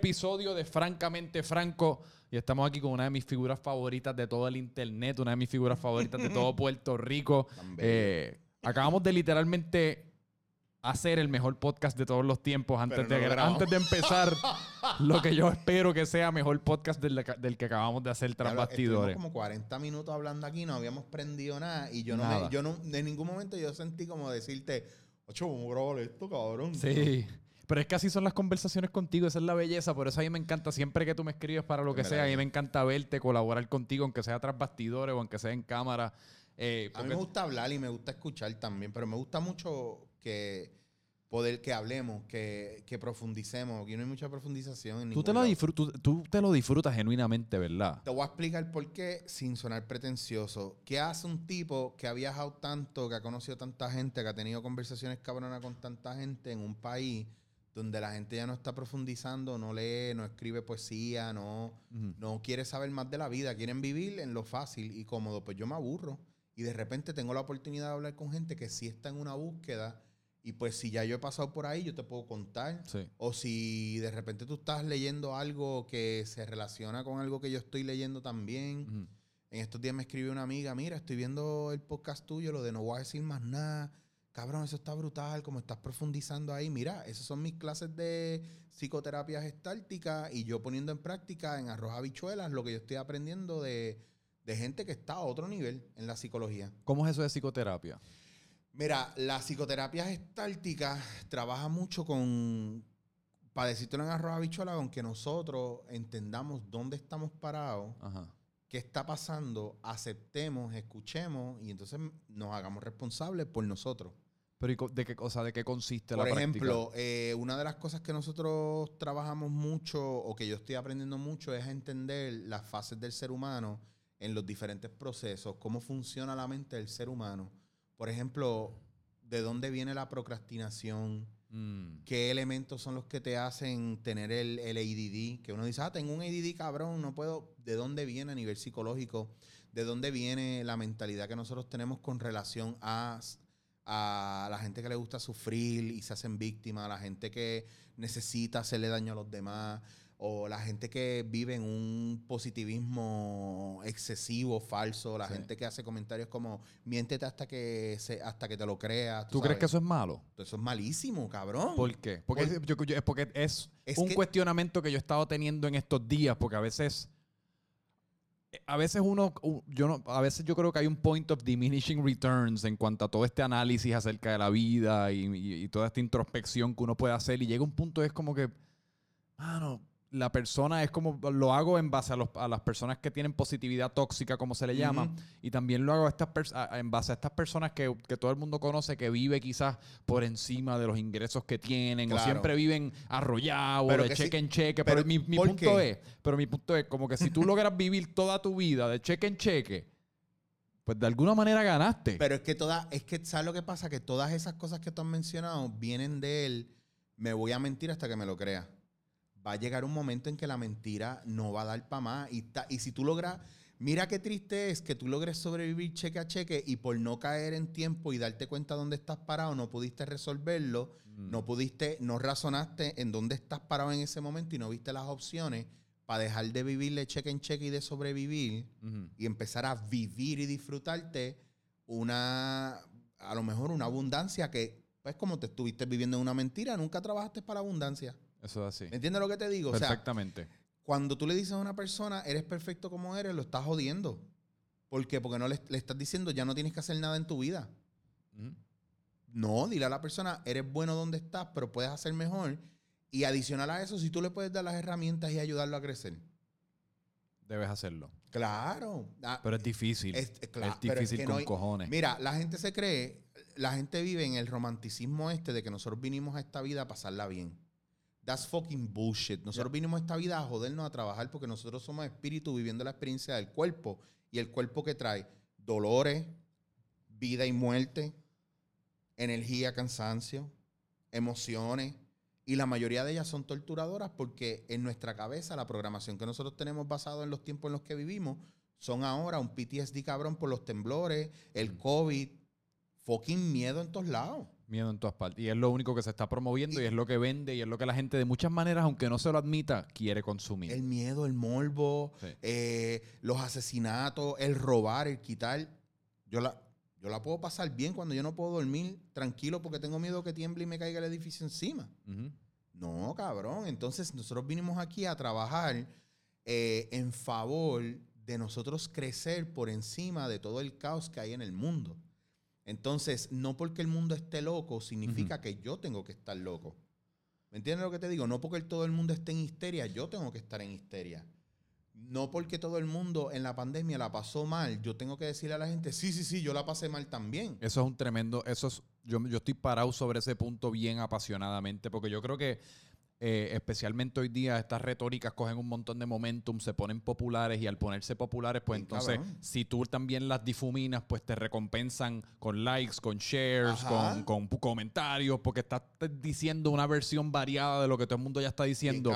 episodio de Francamente Franco. Y estamos aquí con una de mis figuras favoritas de todo el internet, una de mis figuras favoritas de todo Puerto Rico. Eh, acabamos de literalmente hacer el mejor podcast de todos los tiempos antes, de, antes de empezar lo que yo espero que sea mejor podcast del, que acabamos de hacer tras bastidores. como 40 minutos hablando aquí, no habíamos prendido nada y yo no, yo no en ningún momento yo sentí como decirte, ocho, vamos a grabar esto, cabrón. Sí. Pero es que así son las conversaciones contigo, esa es la belleza. Por eso a mí me encanta siempre que tú me escribes para lo que sea. A mí me encanta verte, colaborar contigo, aunque sea tras bastidores o aunque sea en cámara. Eh, a mí me gusta hablar y me gusta escuchar también, pero me gusta mucho que poder que hablemos, que, que profundicemos. Aquí no hay mucha profundización. En tú, te lo disfrutas, tú te lo disfrutas genuinamente, ¿verdad? Te voy a explicar por qué sin sonar pretencioso. ¿Qué hace un tipo que ha viajado tanto, que ha conocido tanta gente, que ha tenido conversaciones cabronas con tanta gente en un país donde la gente ya no está profundizando, no lee, no escribe poesía, no, no quiere saber más de la vida, quieren vivir en lo fácil y cómodo. Pues yo me aburro y de repente tengo la oportunidad de hablar con gente que sí está en una búsqueda y pues si ya yo he pasado por ahí, yo te puedo contar. O si de repente tú estás leyendo algo que se relaciona con algo que yo estoy leyendo también. En estos días me escribió una amiga, mira, estoy viendo el podcast tuyo, lo de no voy a decir más nada cabrón, eso está brutal, como estás profundizando ahí. Mira, esas son mis clases de psicoterapia gestáltica y yo poniendo en práctica en arroz habichuelas lo que yo estoy aprendiendo de, gente que está a otro nivel en la psicología. ¿Cómo es eso de psicoterapia? Mira, la psicoterapia gestáltica trabaja mucho con, para decirlo en arroz habichuelas, aunque nosotros entendamos dónde estamos parados. Qué está pasando, aceptemos, escuchemos y entonces nos hagamos responsables por nosotros. Pero ¿de qué, cosa ¿de qué consiste Por la ejemplo, eh, una de las cosas que nosotros trabajamos mucho o que yo estoy aprendiendo mucho es entender las fases del ser humano en los diferentes procesos, cómo funciona la mente del ser humano. Por ejemplo, de dónde viene la procrastinación, mm. qué elementos son los que te hacen tener el, el ADD, que uno dice, ah, tengo un ADD cabrón, no puedo, de dónde viene a nivel psicológico, de dónde viene la mentalidad que nosotros tenemos con relación a a la gente que le gusta sufrir y se hacen víctimas, a la gente que necesita hacerle daño a los demás, o la gente que vive en un positivismo excesivo, falso, la gente que hace comentarios como miéntete hasta que se, hasta que te lo creas. ¿Tú, crees que eso es malo? Eso es malísimo, cabrón. ¿Por qué? Porque, es, porque es, un cuestionamiento que yo he estado teniendo en estos días, porque a veces a veces uno, yo no, a veces yo creo que hay un point of diminishing returns en cuanto a todo este análisis acerca de la vida y, y toda esta introspección que uno puede hacer y llega un punto es como que, mano, la persona es como, lo hago en base a, las personas que tienen positividad tóxica, como se le llama, y también lo hago estas en base a estas personas que, todo el mundo conoce, que vive quizás por encima de los ingresos que tienen, o siempre viven arrollados, de cheque en cheque, pero, mi, punto es, pero mi punto es como que si tú logras vivir toda tu vida de cheque en cheque, pues de alguna manera ganaste. Pero es que todas, es que, ¿sabes lo que pasa? Que todas esas cosas que tú has mencionado vienen de él, me voy a mentir hasta que me lo crea va a llegar un momento en que la mentira no va a dar para más. Y, y si tú logras, mira qué triste es que tú logres sobrevivir cheque a cheque y por no caer en tiempo y darte cuenta dónde estás parado, no pudiste resolverlo, mm. no pudiste, no razonaste en dónde estás parado en ese momento y no viste las opciones para dejar de vivirle cheque en cheque y de sobrevivir y empezar a vivir y disfrutarte una, a lo mejor una abundancia que, pues como te estuviste viviendo en una mentira, nunca trabajaste para la abundancia. Eso es así. ¿Me entiendes lo que te digo? Perfectamente. cuando tú le dices a una persona, eres perfecto como eres, lo estás jodiendo. ¿Por qué? Porque no le, estás diciendo, ya no tienes que hacer nada en tu vida. No, dile a la persona, eres bueno donde estás, pero puedes hacer mejor. Y adicional a eso, si tú le puedes dar las herramientas y ayudarlo a crecer. Debes hacerlo. Claro. Ah, pero es difícil. Es, difícil con cojones. Mira, la gente se cree, la gente vive en el romanticismo este de que nosotros vinimos a esta vida a pasarla bien. That's fucking bullshit. Nosotros vinimos a esta vida a jodernos a trabajar porque nosotros somos espíritu viviendo la experiencia del cuerpo. Y el cuerpo que trae dolores, vida y muerte, energía, cansancio, emociones. Y la mayoría de ellas son torturadoras porque en nuestra cabeza la programación que nosotros tenemos basado en los tiempos en los que vivimos son ahora un PTSD cabrón por los temblores, el COVID, fucking miedo en todos lados. Miedo en todas partes. Y es lo único que se está promoviendo y, es lo que vende y es lo que la gente de muchas maneras, aunque no se lo admita, quiere consumir. El miedo, el morbo, eh, los asesinatos, el robar, el quitar. Yo la, yo la puedo pasar bien cuando yo no puedo dormir tranquilo porque tengo miedo que tiemble y me caiga el edificio encima. No, cabrón. Entonces nosotros vinimos aquí a trabajar eh, en favor de nosotros crecer por encima de todo el caos que hay en el mundo. Entonces, no porque el mundo esté loco significa que yo tengo que estar loco. ¿Me entiendes lo que te digo? No porque todo el mundo esté en histeria, yo tengo que estar en histeria. No porque todo el mundo en la pandemia la pasó mal, yo tengo que decirle a la gente, sí, sí, sí, yo la pasé mal también. Eso es un tremendo, eso es, yo, yo estoy parado sobre ese punto bien apasionadamente, porque yo creo que eh, especialmente hoy día, estas retóricas cogen un montón de momentum, se ponen populares y al ponerse populares, pues entonces, si tú también las difuminas, pues te recompensan con likes, con shares, con, comentarios, porque estás diciendo una versión variada de lo que todo el mundo ya está diciendo.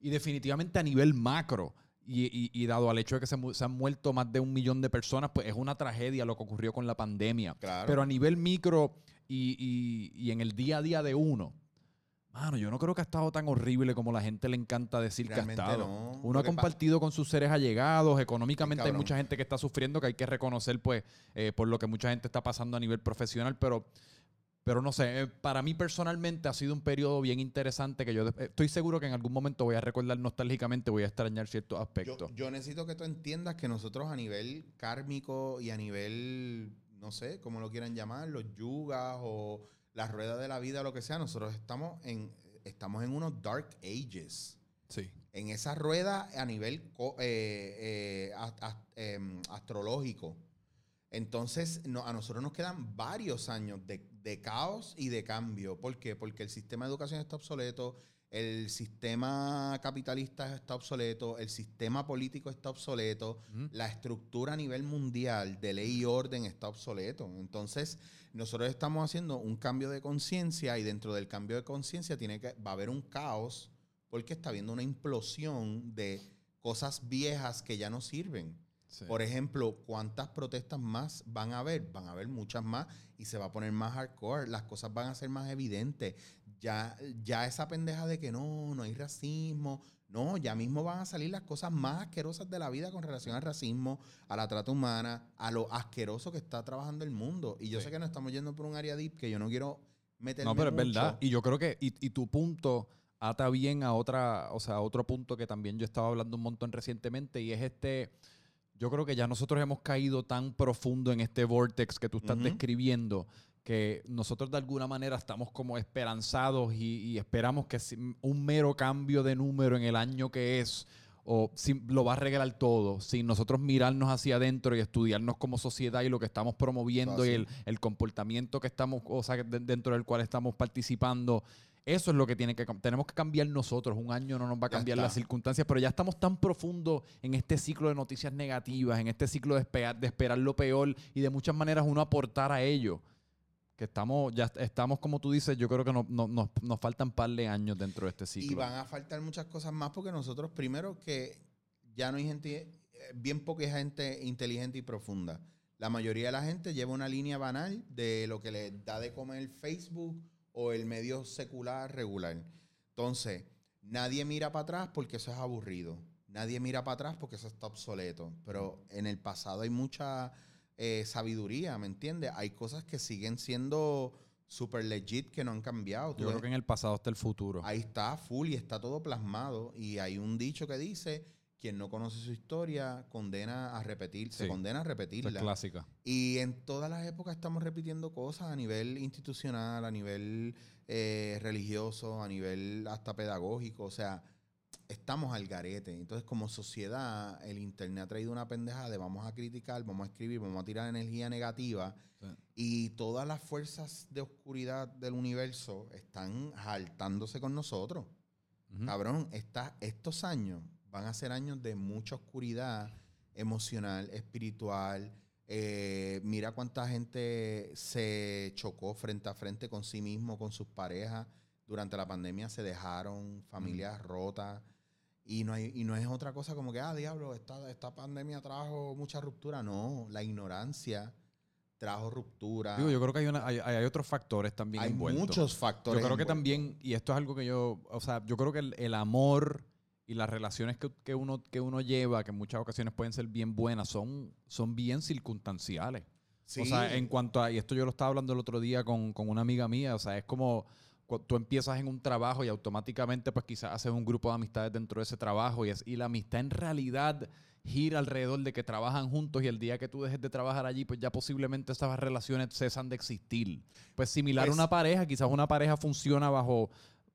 Y definitivamente a nivel macro. Y, dado al hecho de que se, han muerto más de un millón de personas, pues es una tragedia lo que ocurrió con la pandemia. Pero a nivel micro y, y en el día a día de uno, Mano, yo no creo que ha estado tan horrible como la gente le encanta decir que ha estado. Uno ha compartido con sus seres allegados, económicamente hay mucha gente que está sufriendo, que hay que reconocer, pues, eh, por lo que mucha gente está pasando a nivel profesional, pero, pero no sé, eh, para mí personalmente ha sido un periodo bien interesante que yo eh, estoy seguro que en algún momento voy a recordar nostálgicamente, voy a extrañar ciertos aspectos. Yo, yo necesito que tú entiendas que nosotros a nivel kármico y a nivel, no sé, como lo quieran llamar, los yugas o la rueda de la vida, lo que sea, nosotros estamos en, estamos en unos dark ages. Sí. En esa rueda a nivel eh, eh, em, astrológico. Entonces, a nosotros nos quedan varios años de, de, caos y de cambio. ¿Por qué? Porque el sistema de educación está obsoleto, el sistema capitalista está obsoleto, el sistema político está obsoleto, la estructura a nivel mundial de ley y orden está obsoleto. Entonces, nosotros estamos haciendo un cambio de conciencia y dentro del cambio de conciencia tiene que va a haber un caos porque está habiendo una implosión de cosas viejas que ya no sirven. Por ejemplo, ¿cuántas protestas más van a haber? Van a haber muchas más y se va a poner más hardcore, las cosas van a ser más evidentes. Ya, ya esa pendeja de que no, no hay racismo, no, ya mismo van a salir las cosas más asquerosas de la vida con relación al racismo, a la trata humana, a lo asqueroso que está trabajando el mundo. Y yo sé que nos estamos yendo por un área deep que yo no quiero meterme No, pero es verdad. Y yo creo que, y, y, tu punto ata bien a otra, o sea, a otro punto que también yo estaba hablando un montón recientemente, y es este. Yo creo que ya nosotros hemos caído tan profundo en este vortex que tú estás describiendo que nosotros de alguna manera estamos como esperanzados y, esperamos que un mero cambio de número en el año que es o lo va a regalar todo, sin nosotros mirarnos hacia adentro y estudiarnos como sociedad y lo que estamos promoviendo y el, comportamiento que estamos, o sea, dentro del cual estamos participando. Eso es lo que tiene que tenemos que cambiar nosotros. Un año no nos va a cambiar las circunstancias, pero ya estamos tan profundo en este ciclo de noticias negativas, en este ciclo de de esperar lo peor y de muchas maneras uno aportar a ello que estamos, ya estamos, como tú dices, yo creo que no, nos faltan un par de años dentro de este ciclo. Y van a faltar muchas cosas más porque nosotros, primero, que ya no hay gente, eh, bien poca gente inteligente y profunda. La mayoría de la gente lleva una línea banal de lo que le da de comer Facebook o el medio secular regular. Entonces, nadie mira para atrás porque eso es aburrido. Nadie mira para atrás porque eso está obsoleto. Pero en el pasado hay mucha eh, sabiduría, ¿me entiendes? Hay cosas que siguen siendo super legit que no han cambiado. Yo creo que en el pasado está el futuro. Ahí está, full y está todo plasmado. Y hay un dicho que dice, quien no conoce su historia condena a repetir, se condena a repetirla. Es clásica. Y en todas las épocas estamos repitiendo cosas a nivel institucional, a nivel eh, religioso, a nivel hasta pedagógico. O sea, estamos al garete. Entonces, como sociedad, el Internet ha traído una pendeja de vamos a criticar, vamos a escribir, vamos a tirar energía negativa. Y todas las fuerzas de oscuridad del universo están jaltándose con nosotros. Cabrón, estos años van a ser años de mucha oscuridad emocional, espiritual. Eh, mira cuánta gente se chocó frente a frente con sí mismo, con sus parejas. Durante la pandemia se dejaron familias rotas. Y no, hay, y no es otra cosa como que, ah, diablo, esta, esta pandemia trajo mucha ruptura. No, la ignorancia trajo ruptura. Digo, yo creo que hay, una, hay, hay otros factores también Hay envueltos. muchos factores. Yo creo que también, y esto es algo que yo, o sea, yo creo que el, el amor y las relaciones que, que uno, que uno lleva, que en muchas ocasiones pueden ser bien buenas, son, son bien circunstanciales. O sea, Sí. en cuanto a, y esto yo lo estaba hablando el otro día con, con una amiga mía, o sea, es como tú empiezas en un trabajo y automáticamente pues quizás haces un grupo de amistades dentro de ese trabajo y, es, y la amistad en realidad gira alrededor de que trabajan juntos y el día que tú dejes de trabajar allí pues ya posiblemente esas relaciones cesan de existir. Pues similar a una pareja, quizás una pareja funciona bajo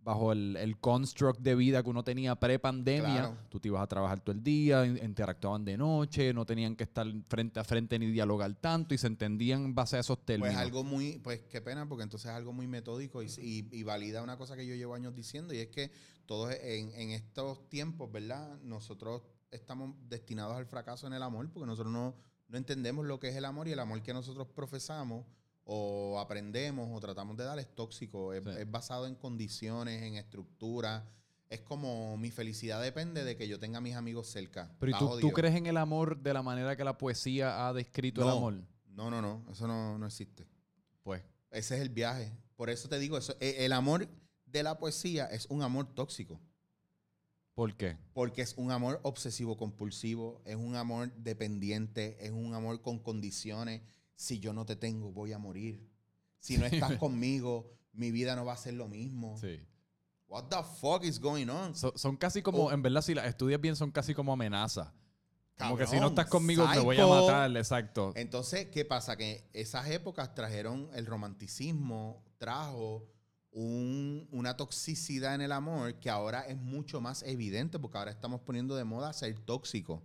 bajo el, el construct de vida que uno tenía pre-pandemia, Claro. tú te ibas a trabajar todo el día, in- interactuaban de noche, no tenían que estar frente a frente ni dialogar tanto y se entendían en base a esos términos. Pues algo muy, pues qué pena, porque entonces es algo muy metódico y, y- y valida una cosa que yo llevo años diciendo, y es que todos en, en estos tiempos, ¿verdad? Nosotros estamos destinados al fracaso en el amor, porque nosotros no, no entendemos lo que es el amor y el amor que nosotros profesamos o aprendemos o tratamos de dar es tóxico, es, Sí. es basado en condiciones, en estructura. Es como mi felicidad depende de que yo tenga a mis amigos cerca. Pero ¿y tú, tú crees en el amor de la manera que la poesía ha descrito el No. amor? No, no, no, eso no, no existe. Pues, Ese es el viaje. Por eso te digo, eso, e- el amor de la poesía es un amor tóxico. ¿por qué? Porque es un amor obsesivo compulsivo, es un amor dependiente, es un amor con condiciones. Si yo no te tengo, voy a morir. Si no estás conmigo, mi vida no va a ser lo mismo. Sí. What the fuck is going on? So- son casi como, Oh. en verdad, si las estudias bien, son casi como amenazas. Como que si no estás conmigo, te voy a matar, exacto. Entonces, ¿qué pasa? Que esas épocas trajeron el romanticismo, trajo un- una toxicidad en el amor que ahora es mucho más evidente porque ahora estamos poniendo de moda ser tóxico.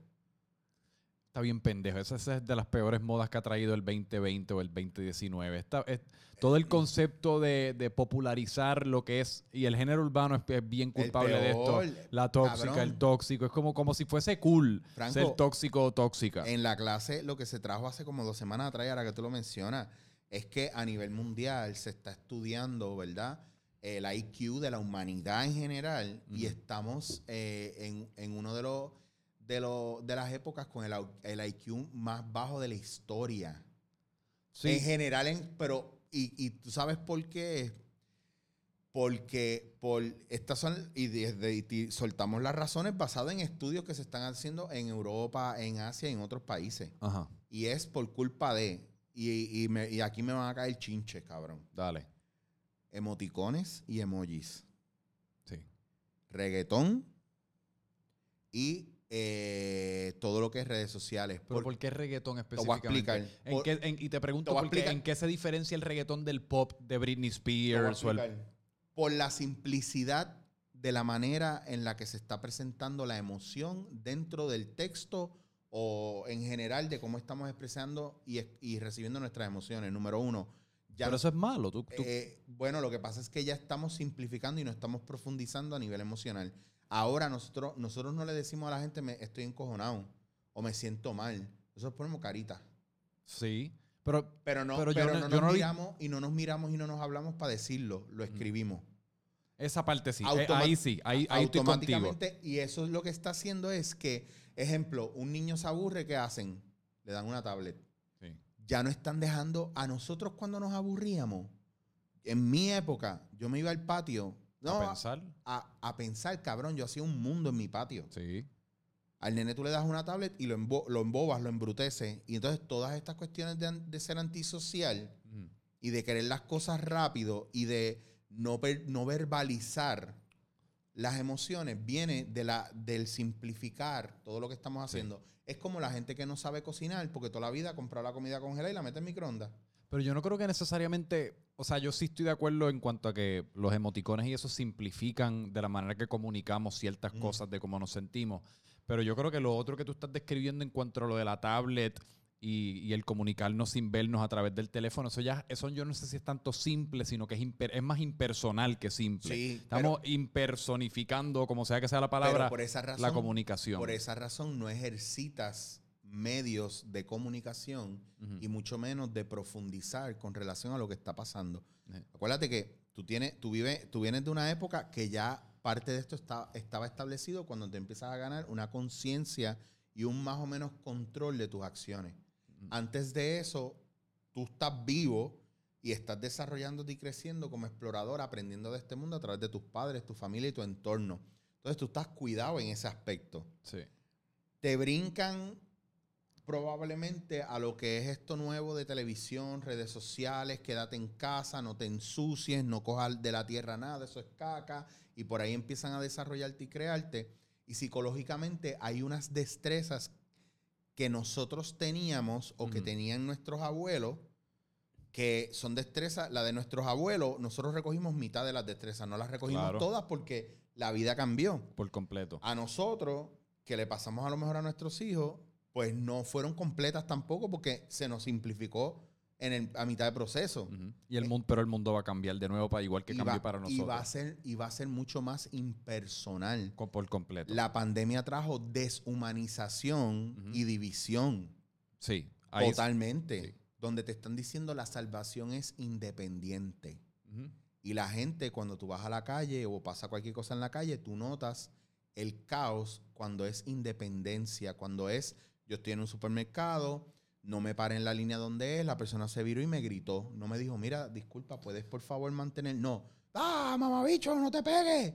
Está bien pendejo. Esa, esa es de las peores modas que ha traído el 2020 o el 2019. Esta- es- todo el concepto de, de popularizar lo que es, y el género urbano es, es bien culpable de esto. La tóxica, cabrón. el tóxico. Es como, como si fuese cool Franco, ser tóxico o tóxica. En la clase, lo que se trajo hace como dos semanas atrás, ahora que tú lo mencionas, es que a nivel mundial se está estudiando, ¿verdad? El IQ de la humanidad en general y estamos eh, en, en uno de los de, los- de las épocas con el, el IQ más bajo de la historia. Sí. En general, en, pero, y, y tú sabes por qué. Porque por estas son, y desde soltamos las razones basadas en estudios que se están haciendo en Europa, en Asia y en otros países. Ajá, Y es por culpa de, y, y me- y aquí me van a caer chinches, cabrón. dale. Emoticones y emojis. Sí. Reggaetón y eh, todo lo que es redes sociales. Pero Por- ¿por qué reggaetón te voy a específicamente? explicar. ¿En Por- qué- en- y te pregunto, te voy a ¿por qué-. ¿en qué se diferencia el reggaetón del pop de Britney Spears? o el-. Por la simplicidad de la manera en la que se está presentando la emoción dentro del texto o en general de cómo estamos expresando y, y recibiendo nuestras emociones. Número uno, ya Pero eso es malo. Tú, tú- eh, bueno, lo que pasa es que ya estamos simplificando y no estamos profundizando a nivel emocional. Ahora nosotros, nosotros no le decimos a la gente me estoy encojonado o me siento mal. Nosotros ponemos carita. sí. Pero Pero no, Pero no- no, yo nos no vi- miramos y no nos miramos y no nos hablamos para decirlo. Lo escribimos. esa parte sí. Eh, Automa- ahí sí. Ahí, ahí estoy contigo. automáticamente. Y eso es lo que está haciendo es que, ejemplo, un niño se aburre, ¿qué hacen? Le dan una tablet. Sí. Ya no están dejando a nosotros cuando nos aburríamos. En mi época, yo me iba al patio. No, a pensar. a, a pensar, cabrón, yo hacía un mundo en mi patio. Sí. Al nene tú le das una tablet y lo, embo- lo embobas, lo embruteces. Y entonces todas estas cuestiones de, de ser antisocial y de querer las cosas rápido y de no, no verbalizar las emociones viene de la, del simplificar todo lo que estamos Sí. haciendo. Es como la gente que no sabe cocinar porque toda la vida compra la comida congelada y la mete en microondas. Pero yo no creo que necesariamente, o sea, yo sí estoy de acuerdo en cuanto a que los emoticones y eso simplifican de la manera que comunicamos ciertas Mm. cosas de cómo nos sentimos. Pero yo creo que lo otro que tú estás describiendo en cuanto a lo de la tablet y, y el comunicarnos sin vernos a través del teléfono, eso ya, eso yo no sé si es tanto simple, sino que es, imper- es más impersonal que simple. Sí, Estamos impersonificando, como sea que sea la pero palabra, por esa razón, la comunicación. por esa razón no ejercitas medios de comunicación y mucho menos de profundizar con relación a lo que está pasando. Eh. Acuérdate que tú, tienes, tú, vives, tú vienes de una época que ya parte de esto está, estaba establecido cuando te empiezas a ganar una conciencia y un más o menos control de tus acciones. Antes de eso, tú estás vivo y estás desarrollándote y creciendo como explorador, aprendiendo de este mundo a través de tus padres, tu familia y tu entorno. Entonces tú estás cuidado en ese aspecto. Sí. Te brincan probablemente a lo que es esto nuevo de televisión, redes sociales, quédate en casa, no te ensucies, no cojas de la tierra nada, eso es caca, y por ahí empiezan a desarrollarte y crearte. Y psicológicamente hay unas destrezas que nosotros teníamos o que tenían nuestros abuelos, que son destrezas, la de nuestros abuelos, nosotros recogimos mitad de las destrezas, no las recogimos todas porque la vida cambió. Por completo. A nosotros, que le pasamos a lo mejor a nuestros hijos, pues no fueron completas tampoco porque se nos simplificó en el, a mitad de proceso. y el mundo, pero el mundo va a cambiar de nuevo para igual que cambió para nosotros. Y va a ser, y va a ser mucho más impersonal. por completo. La pandemia trajo deshumanización y división. Sí. Totalmente. Donde te están diciendo la salvación es independiente. Y la gente, cuando tú vas a la calle o pasa cualquier cosa en la calle, tú notas el caos cuando es independencia, cuando es yo estoy en un supermercado, no me paré en la línea donde es, la persona se viró y me gritó. No me dijo, mira, disculpa, ¿puedes por favor mantener? No. ¡Ah, mamabicho, no te pegues!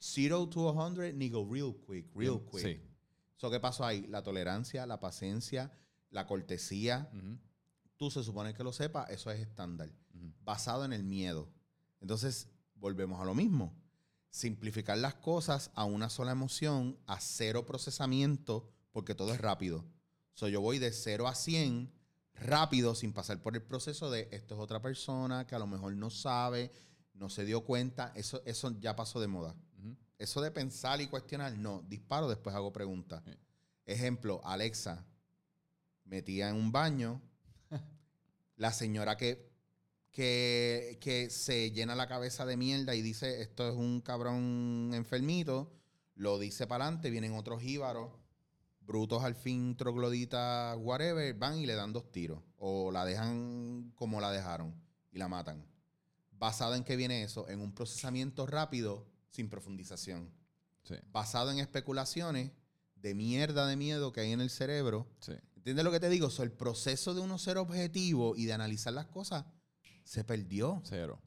Zero to a hundred, ni go real quick, real quick. Sí. So, ¿Qué pasó ahí? La tolerancia, la paciencia, la cortesía. Tú se supone que lo sepas, eso es estándar. Basado en el miedo. Entonces, volvemos a lo mismo. Simplificar las cosas a una sola emoción, a cero procesamiento, porque todo es rápido. So, yo voy de 0 a 100 rápido sin pasar por el proceso de esto es otra persona que a lo mejor no sabe, no se dio cuenta. Eso, eso ya pasó de moda. Eso de pensar y cuestionar, no. Disparo, después hago preguntas. Ejemplo, Alexa metía en un baño. la señora que, que, que se llena la cabeza de mierda y dice esto es un cabrón enfermito, lo dice para adelante, vienen otros jíbaros brutos al fin, trogloditas, whatever, van y le dan dos tiros. O la dejan como la dejaron y la matan. ¿Basado en qué viene eso? En un procesamiento rápido sin profundización. Basado en especulaciones de mierda de miedo que hay en el cerebro. ¿Entiendes lo que te digo? el proceso de uno ser objetivo y de analizar las cosas se perdió. Cero.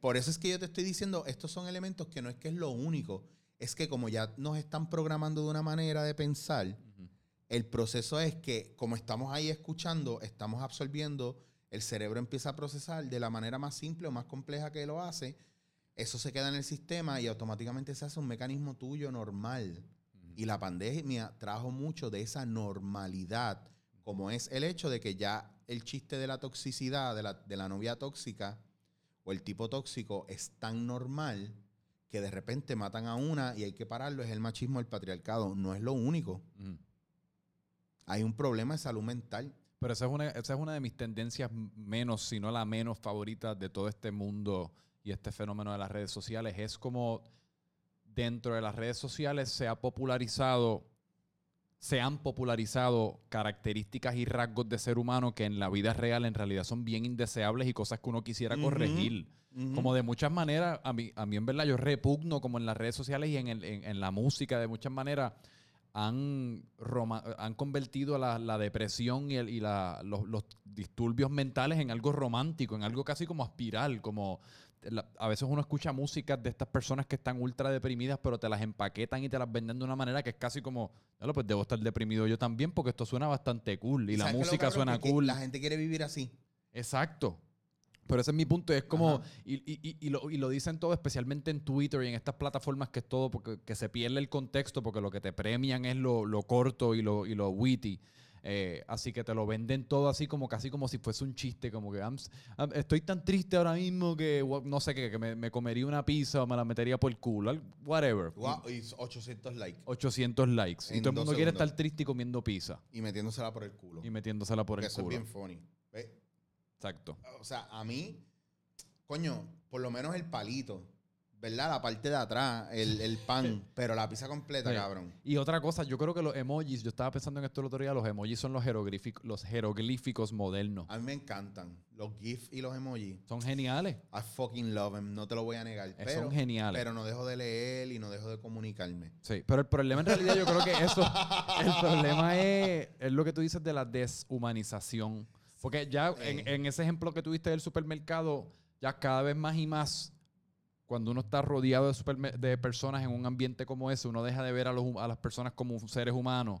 Por eso es que yo te estoy diciendo, estos son elementos que no es que es lo único, es que como ya nos están programando de una manera de pensar, el proceso es que como estamos ahí escuchando, estamos absorbiendo, el cerebro empieza a procesar de la manera más simple o más compleja que lo hace, eso se queda en el sistema y automáticamente se hace un mecanismo tuyo normal. Y la pandemia trajo mucho de esa normalidad, como es el hecho de que ya el chiste de la toxicidad, de la, de la novia tóxica o el tipo tóxico es tan normal que de repente matan a una y hay que pararlo, es el machismo, el patriarcado. No es lo único hay un problema de salud mental. Pero esa es una, esa es una de mis tendencias menos, si no la menos favorita de todo este mundo y este fenómeno de las redes sociales. Es como dentro de las redes sociales se ha popularizado, se han popularizado características y rasgos de ser humano que en la vida real en realidad son bien indeseables y cosas que uno quisiera corregir. Como de muchas maneras, a mí, a mí en verdad yo repugno como en las redes sociales y en, en la música, de muchas maneras han, han convertido la, la depresión y, el, y la, los, los, disturbios mentales en algo romántico, en algo casi como aspiral, como a veces uno escucha música de estas personas que están ultra deprimidas, pero te las empaquetan y te las venden de una manera que es casi como, pues debo estar deprimido yo también porque esto suena bastante cool y la música suena cool. La gente quiere vivir así. Exacto. Pero ese es mi punto. Es como, y, y, y, lo, y, lo, dicen todo, especialmente en Twitter y en estas plataformas que es todo, porque que se pierde el contexto, porque lo que te premian es lo, lo corto y lo, y lo witty. Eh, así que te lo venden todo así como casi como si fuese un chiste, como que estoy tan triste ahora mismo que no sé qué, que me, comería una pizza o me la metería por el culo, whatever. Wow, y 800 likes. 800 likes. y todo el mundo quiere estar triste y comiendo pizza. Y metiéndosela por el culo. Y metiéndosela por el culo. Eso es bien funny. Exacto. O sea, a mí, coño, por lo menos el palito. ¿Verdad? La parte de atrás, el, pan, pero la pizza completa, cabrón. Y otra cosa, yo creo que los emojis, yo estaba pensando en esto el otro día, los emojis son los jeroglíficos, los jeroglíficos modernos. A mí me encantan. Los GIFs y los emojis. Son geniales. I fucking love them, no te lo voy a negar. Eh, son geniales. Pero no dejo de leer y no dejo de comunicarme. Sí, pero el problema en realidad yo creo que eso, el problema es, es lo que tú dices de la deshumanización Porque ya en, en, ese ejemplo que tuviste del supermercado, ya cada vez más y más, cuando uno está rodeado de, de personas en un ambiente como ese, uno deja de ver a, los, a las personas como seres humanos,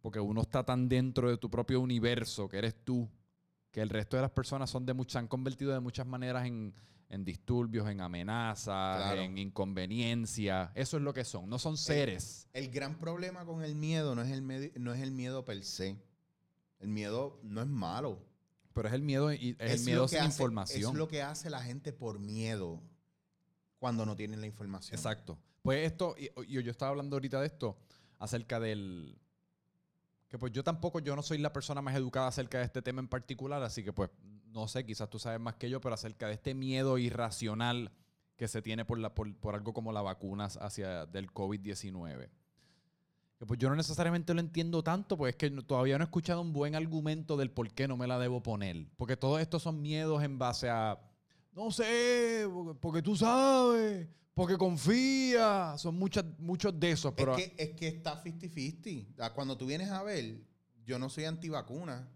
porque uno está tan dentro de tu propio universo, que eres tú, que el resto de las personas son de muchas, se han convertido de muchas maneras en, en disturbios, en amenazas, en inconveniencia. Eso es lo que son, no son seres. El, gran problema con el miedo no es el, no es el miedo per se. El miedo no es malo. Pero es el miedo, y es, el miedo sin información. Es lo que hace la gente por miedo cuando no tienen la información. Exacto. Pues esto, y, yo estaba hablando ahorita de esto, acerca del, que pues yo tampoco, yo no soy la persona más educada acerca de este tema en particular, así que pues no sé, quizás tú sabes más que yo, pero acerca de este miedo irracional que se tiene por, la, por, algo como la vacuna hacia del COVID-19. Que pues yo no necesariamente lo entiendo tanto, pues es que todavía no he escuchado un buen argumento del por qué no me la debo poner. Porque todos estos son miedos en base a, no sé, porque tú sabes, porque confía, son muchas, muchos de esos. Pero es, que, es que está 50-50. Cuando tú vienes a ver, yo no soy antivacuna,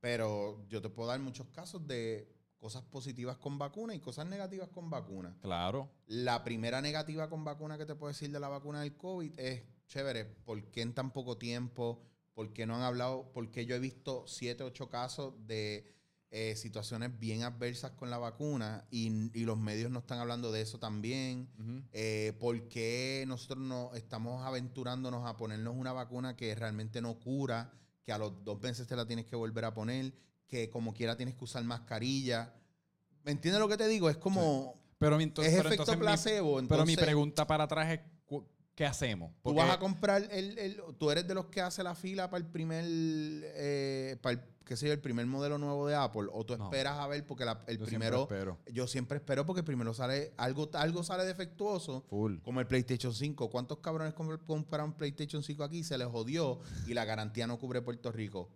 pero yo te puedo dar muchos casos de cosas positivas con vacuna y cosas negativas con vacuna. Claro. La primera negativa con vacuna que te puedo decir de la vacuna del COVID es, chévere, ¿por qué en tan poco tiempo? ¿Por qué no han hablado? Porque yo he visto siete, ocho casos de eh, situaciones bien adversas con la vacuna y, los medios no están hablando de eso también. Eh, ¿Por qué nosotros no estamos aventurándonos a ponernos una vacuna que realmente no cura, que a los dos meses te la tienes que volver a poner, que como quiera tienes que usar mascarilla? ¿Me entiendes lo que te digo? Es como... Pero, entonces, es efecto placebo. pero mi pregunta para atrás es, ¿qué hacemos? Tú vas a comprar el, Tú eres de los que hace la fila para el primer... Eh, para el qué sé yo, el primer modelo nuevo de Apple, o tú esperas a ver porque el primero, yo siempre espero porque primero sale algo, algo sale defectuoso, como el PlayStation 5. ¿Cuántos cabrones compraron PlayStation 5 aquí? Se les jodió y la garantía no cubre Puerto Rico.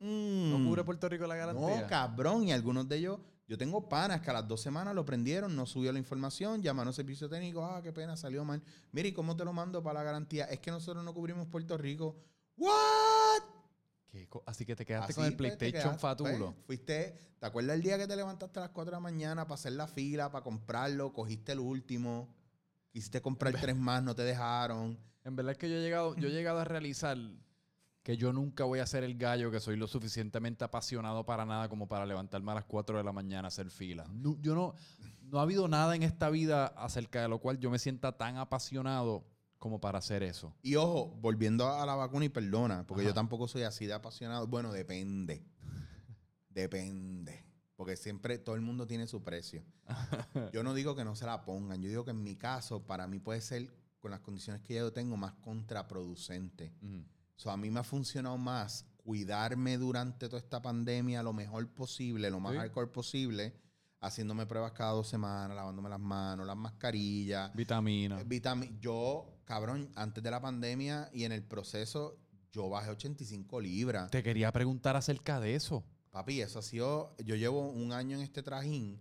¿No cubre Puerto Rico la garantía? No, cabrón, y algunos de ellos, yo tengo panas que a las dos semanas lo prendieron, no subió la información, llamaron a servicio técnico, ah, qué pena, salió mal. Mire, ¿y cómo te lo mando para la garantía? Es que nosotros no cubrimos Puerto Rico. ¿What? Así que te quedaste con el pues, PlayStation Fatulo. Pues, fuiste, ¿te acuerdas el día que te levantaste a las 4 de la mañana para hacer la fila, para comprarlo? Cogiste el último, quisiste comprar tres más, no te dejaron. En verdad es que yo he llegado, yo he llegado a realizar que yo nunca voy a ser el gallo que soy lo suficientemente apasionado para nada como para levantarme a las 4 de la mañana a hacer fila. yo no, no ha habido nada en esta vida acerca de lo cual yo me sienta tan apasionado como para hacer eso. Y ojo, volviendo a la vacuna y perdona, porque yo tampoco soy así de apasionado. Bueno, depende. depende. Porque siempre todo el mundo tiene su precio. yo no digo que no se la pongan. Yo digo que en mi caso, para mí puede ser, con las condiciones que yo tengo, más contraproducente. A mí me ha funcionado más cuidarme durante toda esta pandemia lo mejor posible, lo más alcohol posible haciéndome pruebas cada dos semanas, lavándome las manos, las mascarillas. Vitaminas. Eh, yo, cabrón, antes de la pandemia y en el proceso, yo bajé 85 libras. Te quería preguntar acerca de eso. Papi, eso ha sido. Yo llevo un año en este trajín,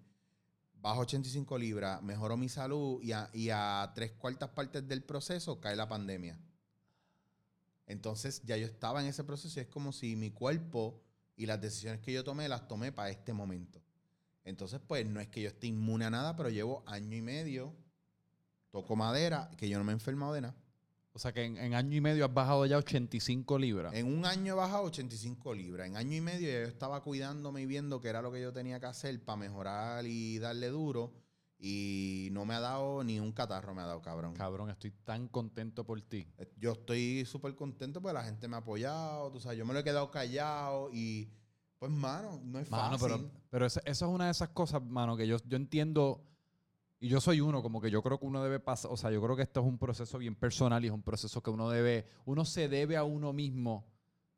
bajo 85 libras, mejoró mi salud y a, y a tres cuartas partes del proceso cae la pandemia. Entonces ya yo estaba en ese proceso y es como si mi cuerpo y las decisiones que yo tomé las tomé para este momento. Entonces, pues no es que yo esté inmune a nada, pero llevo año y medio, toco madera, que yo no me he enfermado de nada. O sea que en, año y medio has bajado ya 85 libras. En un año he bajado 85 libras. En año y medio ya yo estaba cuidándome y viendo qué era lo que yo tenía que hacer para mejorar y darle duro. Y no me ha dado ni un catarro, me ha dado, cabrón. Cabrón, estoy tan contento por ti. Eh, yo estoy súper contento porque la gente me ha apoyado. Tú sabes, yo me lo he quedado callado y pues, mano, no es fácil. Pero, pero eso, es una de esas cosas, mano, que yo, yo entiendo, y yo soy uno, como que yo creo que uno debe pasar, o sea, yo creo que esto es un proceso bien personal y es un proceso que uno debe, uno se debe a uno mismo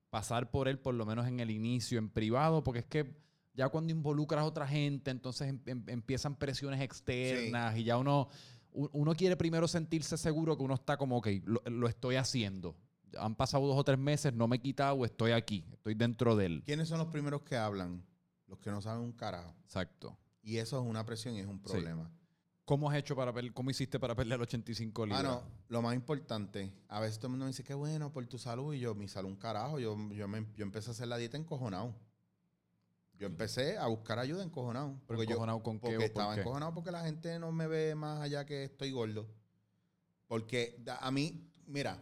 pasar por él, por lo menos en el inicio, en privado, porque es que ya cuando involucras a otra gente, entonces em, em, empiezan presiones externas y ya uno, uno quiere primero sentirse seguro que uno está como, ok, lo estoy haciendo han pasado dos o tres meses, no me he quitado, estoy aquí, estoy dentro de él. ¿Quiénes son los primeros que hablan? Los que no saben un carajo. Exacto. Y eso es una presión y es un problema. ¿Cómo has hecho para cómo hiciste para perder 85 libras? Bueno, lo más importante, a veces todo el mundo me dice, qué bueno por tu salud, y yo, mi salud un carajo, yo, yo, me, yo empecé a hacer la dieta encojonado. Yo empecé a buscar ayuda encojonado. Porque ¿Encojonado con qué? Porque estaba encojonado porque la gente no me ve más allá que estoy gordo. Porque a mí, mira,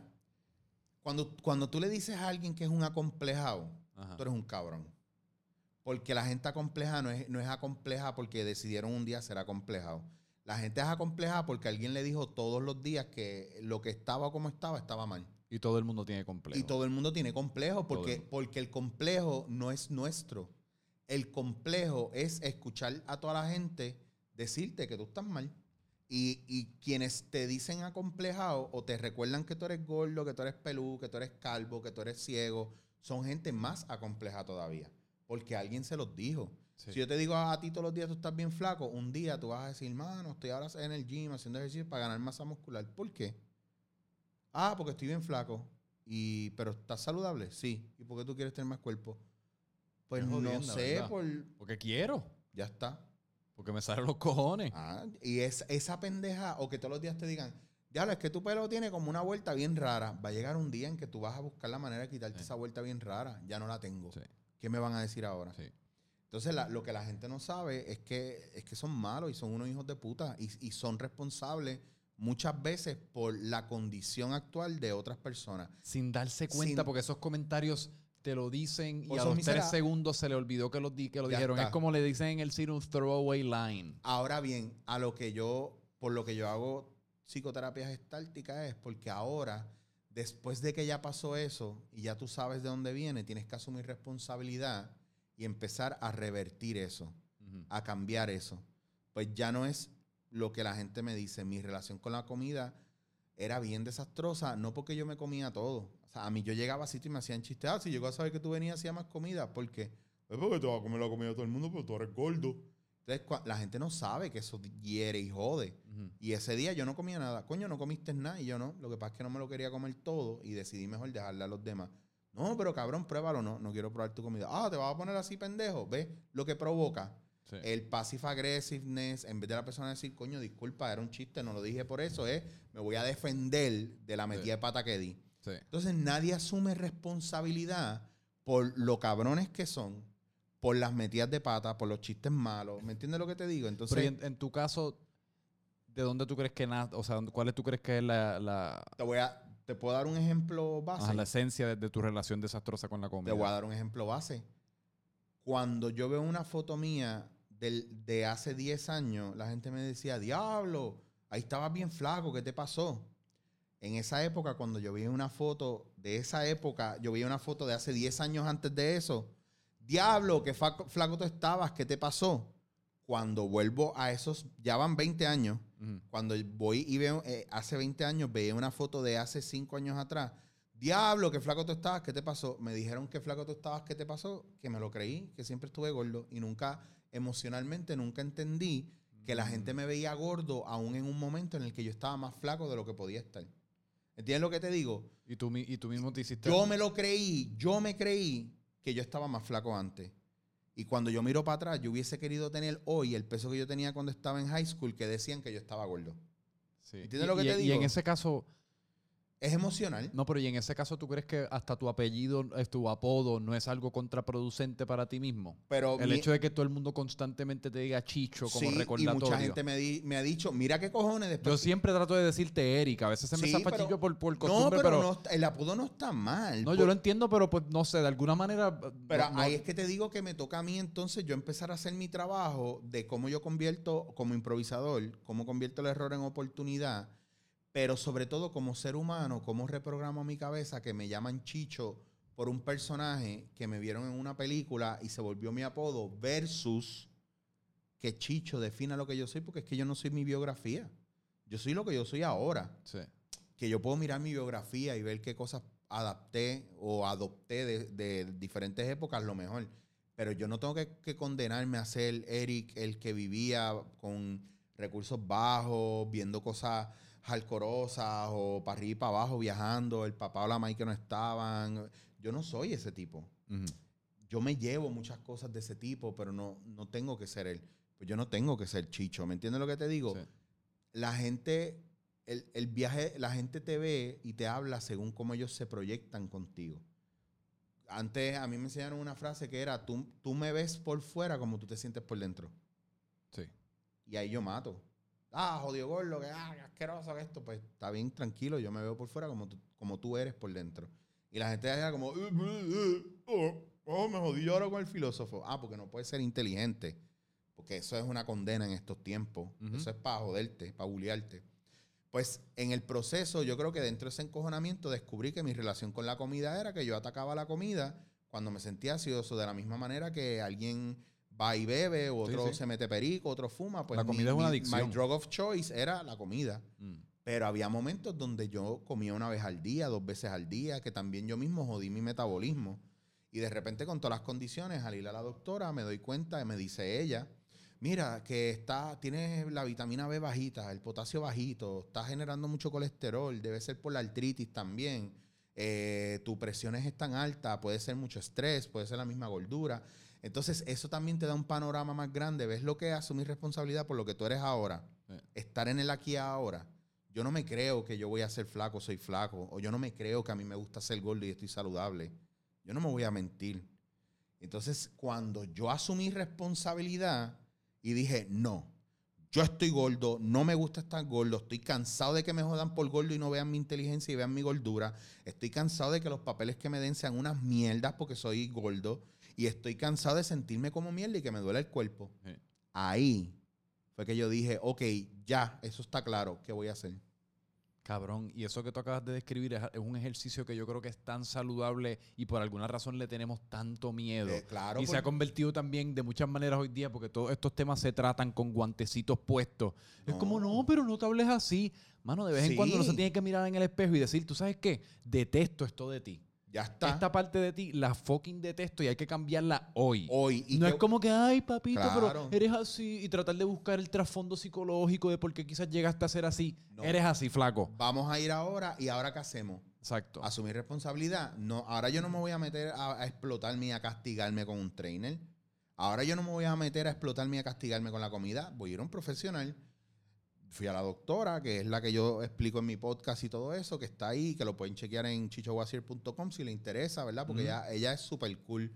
cuando, cuando tú le dices a alguien que es un acomplejado, tú eres un cabrón. Porque la gente acompleja no es, no es acompleja porque decidieron un día ser acomplejado. La gente es acomplejada porque alguien le dijo todos los días que lo que estaba como estaba estaba mal. Y todo el mundo tiene complejo. Y todo el mundo tiene complejo porque, porque el complejo no es nuestro. El complejo es escuchar a toda la gente decirte que tú estás mal. Y, quienes te dicen acomplejado o te recuerdan que tú eres gordo, que tú eres pelú, que tú eres calvo, que tú eres ciego, son gente más acompleja todavía. Porque alguien se los dijo. Si yo te digo a, ti todos los días tú estás bien flaco, un día tú vas a decir, mano, estoy ahora en el gym haciendo ejercicio para ganar masa muscular. ¿Por qué? Ah, porque estoy bien flaco. Y, pero estás saludable, sí. ¿Y por qué tú quieres tener más cuerpo? Pues no sé, por... Porque quiero. Ya está. Porque me salen los cojones. Ah, y es, esa pendeja, o que todos los días te digan, ya es que tu pelo tiene como una vuelta bien rara. Va a llegar un día en que tú vas a buscar la manera de quitarte esa vuelta bien rara. Ya no la tengo. ¿Qué me van a decir ahora? Entonces, lo que la gente no sabe es que, es que son malos y son unos hijos de puta y, y son responsables muchas veces por la condición actual de otras personas. Sin darse cuenta, porque esos comentarios te lo dicen y a los tres segundos se le olvidó que lo, di que lo dijeron. Es como le dicen en el cine un throwaway line. Ahora bien, a lo que yo, por lo que yo hago psicoterapia gestáltica es porque ahora, después de que ya pasó eso y ya tú sabes de dónde viene, tienes que asumir responsabilidad y empezar a revertir eso, a cambiar eso. Pues ya no es lo que la gente me dice. Mi relación con la comida era bien desastrosa, no porque yo me comía todo. Sea, a mí yo llegaba a sitio y me hacían chistes. Ah, si llegó a saber que tú venías hacía más comida. ¿Por qué? Es porque te vas a comer la comida de todo el mundo, pero tú eres gordo. Entonces, la gente no sabe que eso hiere y jode. Y ese día yo no comía nada. Coño, no comiste nada. Y yo no. Lo que pasa es que no me lo quería comer todo y decidí mejor dejarle a los demás. No, pero cabrón, pruébalo. No, no quiero probar tu comida. Ah, te vas a poner así, pendejo. ¿Ves lo que provoca? El passive aggressiveness, en vez de la persona decir, coño, disculpa, era un chiste, no lo dije por eso, es, me voy a defender de la metida de pata que di. Entonces nadie asume responsabilidad por lo cabrones que son, por las metidas de pata, por los chistes malos. ¿Me entiendes lo que te digo? Entonces, en, tu caso, ¿de dónde tú crees que nace? O sea, ¿cuál tú crees que es la, Te voy a... Te puedo dar un ejemplo base. la esencia de, tu relación desastrosa con la comida. Te voy a dar un ejemplo base. Cuando yo veo una foto mía de hace 10 años, la gente me decía, diablo, ahí estabas bien flaco, ¿qué te pasó? En esa época, cuando yo vi una foto de esa época, yo vi una foto de hace 10 años antes de eso, diablo, qué flaco tú estabas, ¿qué te pasó? Cuando vuelvo a esos, ya van 20 años, cuando voy y veo, eh, hace 20 años, veía una foto de hace 5 años atrás, diablo, qué flaco tú estabas, ¿qué te pasó? Me dijeron que flaco tú estabas, ¿qué te pasó? Que me lo creí, que siempre estuve gordo y nunca emocionalmente nunca entendí que la gente me veía gordo aún en un momento en el que yo estaba más flaco de lo que podía estar. ¿Entiendes lo que te digo? Y tú, y tú mismo te hiciste... Yo me lo creí, yo me creí que yo estaba más flaco antes. Y cuando yo miro para atrás, yo hubiese querido tener hoy el peso que yo tenía cuando estaba en high school, que decían que yo estaba gordo. ¿Entiendes lo que te digo? Y en ese caso, es emocional. No, pero ¿y en ese caso tú crees que hasta tu apellido, eh, tu apodo, no es algo contraproducente para ti mismo? Pero el hecho de que todo el mundo constantemente te diga Chicho como sí, Y mucha gente me, ha dicho, mira qué cojones después. Yo siempre trato de decirte Erika. A veces se me sí, zafa por, por costumbre, no, pero, el apodo no está mal. No, yo lo entiendo, pero pues no sé, de alguna manera. Pero ahí es que te digo que me toca a mí entonces yo empezar a hacer mi trabajo de cómo yo convierto como improvisador, cómo convierto el error en oportunidad pero sobre todo como ser humano, cómo reprogramo mi cabeza que me llaman Chicho por un personaje que me vieron en una película y se volvió mi apodo, versus que Chicho defina lo que yo soy, porque es que yo no soy mi biografía. Yo soy lo que yo soy ahora. Que yo puedo mirar mi biografía y ver qué cosas adapté o adopté de, diferentes épocas, lo mejor. Pero yo no tengo que, que, condenarme a ser Eric, el que vivía con recursos bajos, viendo cosas jalcorosas o para arriba y para abajo viajando, el papá o la mamá que no estaban. Yo no soy ese tipo. Yo me llevo muchas cosas de ese tipo, pero no, no tengo que ser él. Pues yo no tengo que ser Chicho. ¿Me entiendes lo que te digo? La gente, el, el, viaje, la gente te ve y te habla según cómo ellos se proyectan contigo. antes a mí me enseñaron una frase que era, tú, tú me ves por fuera como tú te sientes por dentro. Sí. Y ahí yo mato. Ah, jodido gordo, que ah, asqueroso que esto. Pues está bien, tranquilo, yo me veo por fuera como tú, como tú eres por dentro. Y la gente era como, eh, eh, oh, oh, me jodí ahora con el filósofo. Ah, porque no puede ser inteligente. Porque eso es una condena en estos tiempos. Eso es para joderte, para bullearte. Pues en el proceso, yo creo que dentro de ese encojonamiento descubrí que mi relación con la comida era que yo atacaba la comida cuando me sentía ansioso, de la misma manera que alguien va y bebe, otro se mete perico, otro fuma. Pues la comida es una adicción. My drug of choice era la comida. Mm. Pero había momentos donde yo comía una vez al día, dos veces al día, que también yo mismo jodí mi metabolismo. Y de repente con todas las condiciones, al ir a la doctora, me doy cuenta, y me dice ella, mira, que está, tienes la vitamina B bajita, el potasio bajito, está generando mucho colesterol, debe ser por la artritis también, eh, tu presión es tan alta, puede ser mucho estrés, puede ser la misma gordura. Entonces, eso también te da un panorama más grande. ¿Ves lo que es asumir responsabilidad por lo que tú eres ahora? Estar en el aquí ahora. Yo no me creo que yo voy a ser flaco, soy flaco. O yo no me creo que a mí me gusta ser gordo y estoy saludable. Yo no me voy a mentir. Entonces, cuando yo asumí responsabilidad, y dije, no, yo estoy gordo, no me gusta estar gordo, estoy cansado de que me jodan por gordo y no vean mi inteligencia y vean mi gordura, estoy cansado de que los papeles que me den sean unas mierdas porque soy gordo y estoy cansado de sentirme como mierda y que me duele el cuerpo. Ahí fue que yo dije, ok, ya, eso está claro, ¿qué voy a hacer? Cabrón, y eso que tú acabas de describir es, un ejercicio que yo creo que es tan saludable y por alguna razón le tenemos tanto miedo. Eh, claro, y se ha convertido también de muchas maneras hoy día porque todos estos temas se tratan con guantecitos puestos. Es como, no, pero no te hables así. Mano, de vez en cuando uno se tiene que mirar en el espejo y decir, ¿tú sabes qué? Detesto esto de ti. Ya está. Esta parte de ti la fucking detesto y hay que cambiarla hoy. Hoy. no es como que, ay, papito, pero eres así y tratar de buscar el trasfondo psicológico de por qué quizás llegaste a ser así. Eres así, flaco. Vamos a ir ahora y ahora qué hacemos. Exacto. Asumir responsabilidad. No, ahora yo no me voy a meter a, a explotarme y a castigarme con un trainer. Ahora yo no me voy a meter a explotarme y a castigarme con la comida. Voy a ir a un profesional fui a la doctora, que es la que yo explico en mi podcast y todo eso, que está ahí, que lo pueden chequear en chichowasier.com si le interesa, ¿verdad? Porque ella, ella es súper cool.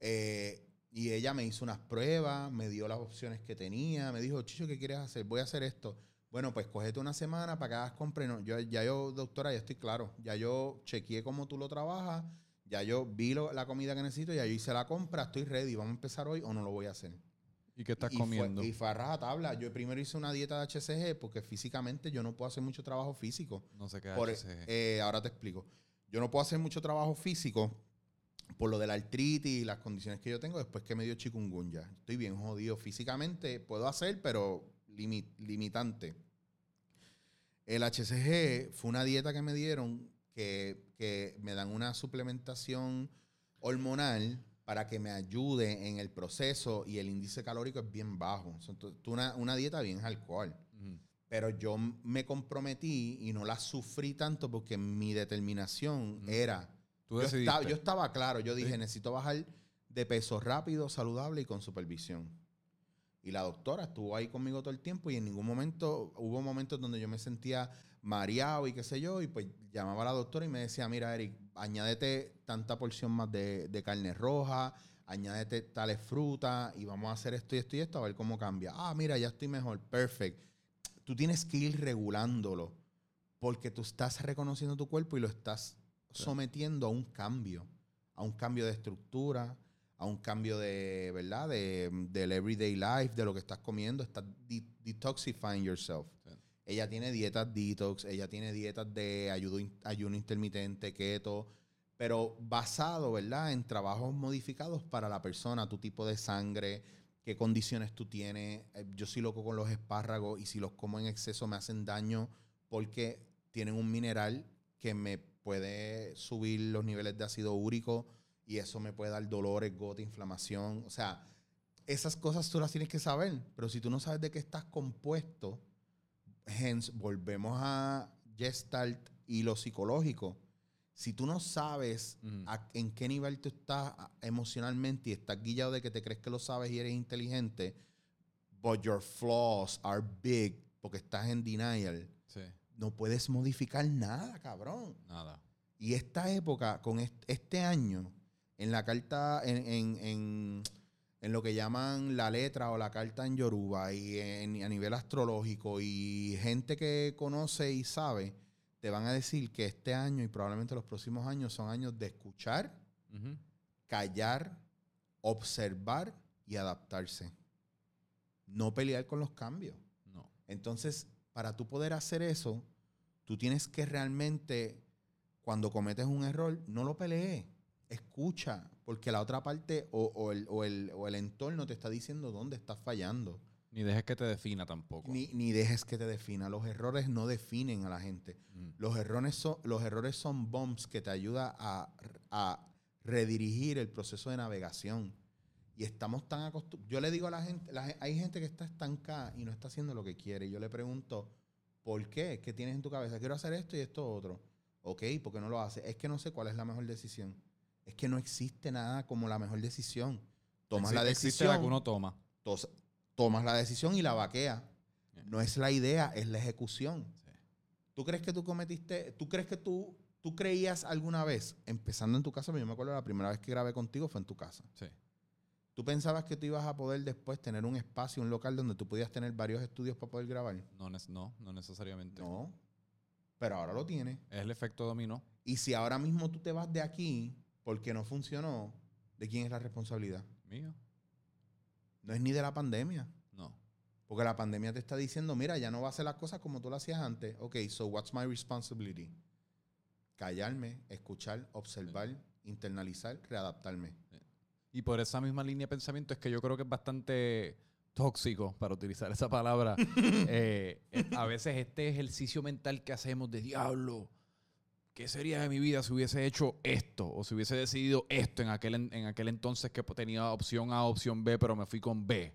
Eh, y ella me hizo unas pruebas, me dio las opciones que tenía, me dijo, Chicho, ¿qué quieres hacer? Voy a hacer esto. Bueno, pues cógete una semana para que hagas compra. No, yo, ya yo, doctora, ya estoy claro. Ya yo chequeé cómo tú lo trabajas, ya yo vi la comida que necesito, ya yo hice la compra, estoy ready. ¿Vamos a empezar hoy o no lo voy a hacer? ¿Y qué estás comiendo? y fue a rajatabla. Yo primero hice una dieta de HCG porque físicamente yo no puedo hacer mucho trabajo físico. No sé qué HCG. Eh, ahora te explico. Yo no puedo hacer mucho trabajo físico por lo de la artritis y las condiciones que yo tengo después que me dio chikungunya. Estoy bien jodido físicamente. Puedo hacer, pero limitante. El HCG fue una dieta que me dieron que, que me dan una suplementación hormonal para que me ayude en el proceso y el índice calórico es bien bajo. una, una dieta bien alcohol. Pero yo me comprometí y no la sufrí tanto porque mi determinación era... yo, estaba, claro, yo dije, necesito bajar de peso rápido, saludable y con supervisión. Y la doctora estuvo ahí conmigo todo el tiempo y en ningún momento, hubo momentos donde yo me sentía mareado y qué sé yo, y pues llamaba a la doctora y me decía, mira Eric, añádete tanta porción más de, carne roja, añádete tales frutas y vamos a hacer esto y esto y esto a ver cómo cambia. Ah, mira, ya estoy mejor, perfecto. Tú tienes que ir regulándolo porque tú estás reconociendo tu cuerpo y lo estás sometiendo a un cambio, a un cambio de estructura, a un cambio de, ¿verdad? De, del everyday life, de lo que estás comiendo, estás detoxifying yourself. Ella tiene dietas detox, ella tiene dietas de ayuno, ayuno intermitente, keto, pero basado, ¿verdad?, en trabajos modificados para la persona, tu tipo de sangre, qué condiciones tú tienes. Eh, yo soy loco con los espárragos y si los como en exceso me hacen daño porque tienen un mineral que me puede subir los niveles de ácido úrico y eso me puede dar dolores, gota, inflamación. O sea, esas cosas tú las tienes que saber, pero si tú no sabes de qué estás compuesto, hence, volvemos a Gestalt y lo psicológico. Si tú no sabes en qué nivel tú estás emocionalmente y estás guiado de que te crees que lo sabes y eres inteligente, but your flaws are big porque estás en denial, no puedes modificar nada, cabrón. Nada. Y esta época, con este año, En la carta, en, en, en, lo que llaman la letra o la carta en Yoruba y a nivel astrológico y gente que conoce y sabe, te van a decir que este año y probablemente los próximos años son años de escuchar, callar, observar y adaptarse. No pelear con los cambios. No. Entonces, para tú poder hacer eso, tú tienes que realmente, cuando cometes un error, no lo pelees. Escucha, porque la otra parte o, el, entorno te está diciendo dónde estás fallando. Ni dejes que te defina tampoco. Ni, dejes que te defina. Los errores no definen a la gente. Mm. Los, errores son, los errores son bombs que te ayudan a, a redirigir el proceso de navegación. Y estamos tan acostumbrados. Yo le digo a la gente, hay gente que está estancada y no está haciendo lo que quiere. Y yo le pregunto, ¿por qué? ¿Qué tienes en tu cabeza? Quiero hacer esto y esto otro. Ok, ¿por qué no lo hace? Es que no sé cuál es la mejor decisión. Es que no existe nada como la mejor decisión. Tomas la decisión. la que uno toma. tomas la decisión y la vaquea. No es la idea, es la ejecución. ¿Tú crees que tú cometiste, tú crees que tú, tú creías alguna vez, empezando en tu casa, yo me acuerdo la primera vez que grabé contigo fue en tu casa. Sí. ¿Tú pensabas que tú ibas a poder después tener un espacio, un local donde tú pudieras tener varios estudios para poder grabar? No, no, no necesariamente. No. Pero ahora lo tienes. Es el efecto dominó. Y si ahora mismo tú te vas de aquí porque no funcionó, ¿de quién es la responsabilidad? Mío. No es ni de la pandemia. No. Porque la pandemia te está diciendo, mira, ya no va a hacer las cosas como tú lo hacías antes. Ok, so what's my responsibility? Callarme, escuchar, observar, internalizar, readaptarme. Y por esa misma línea de pensamiento es que yo creo que es bastante tóxico, para utilizar esa palabra. Eh, eh, a veces este ejercicio mental que hacemos de diablo, ¿qué sería de mi vida si hubiese hecho esto? O si hubiese decidido esto en aquel, en aquel entonces que tenía opción A, opción B, pero me fui con B.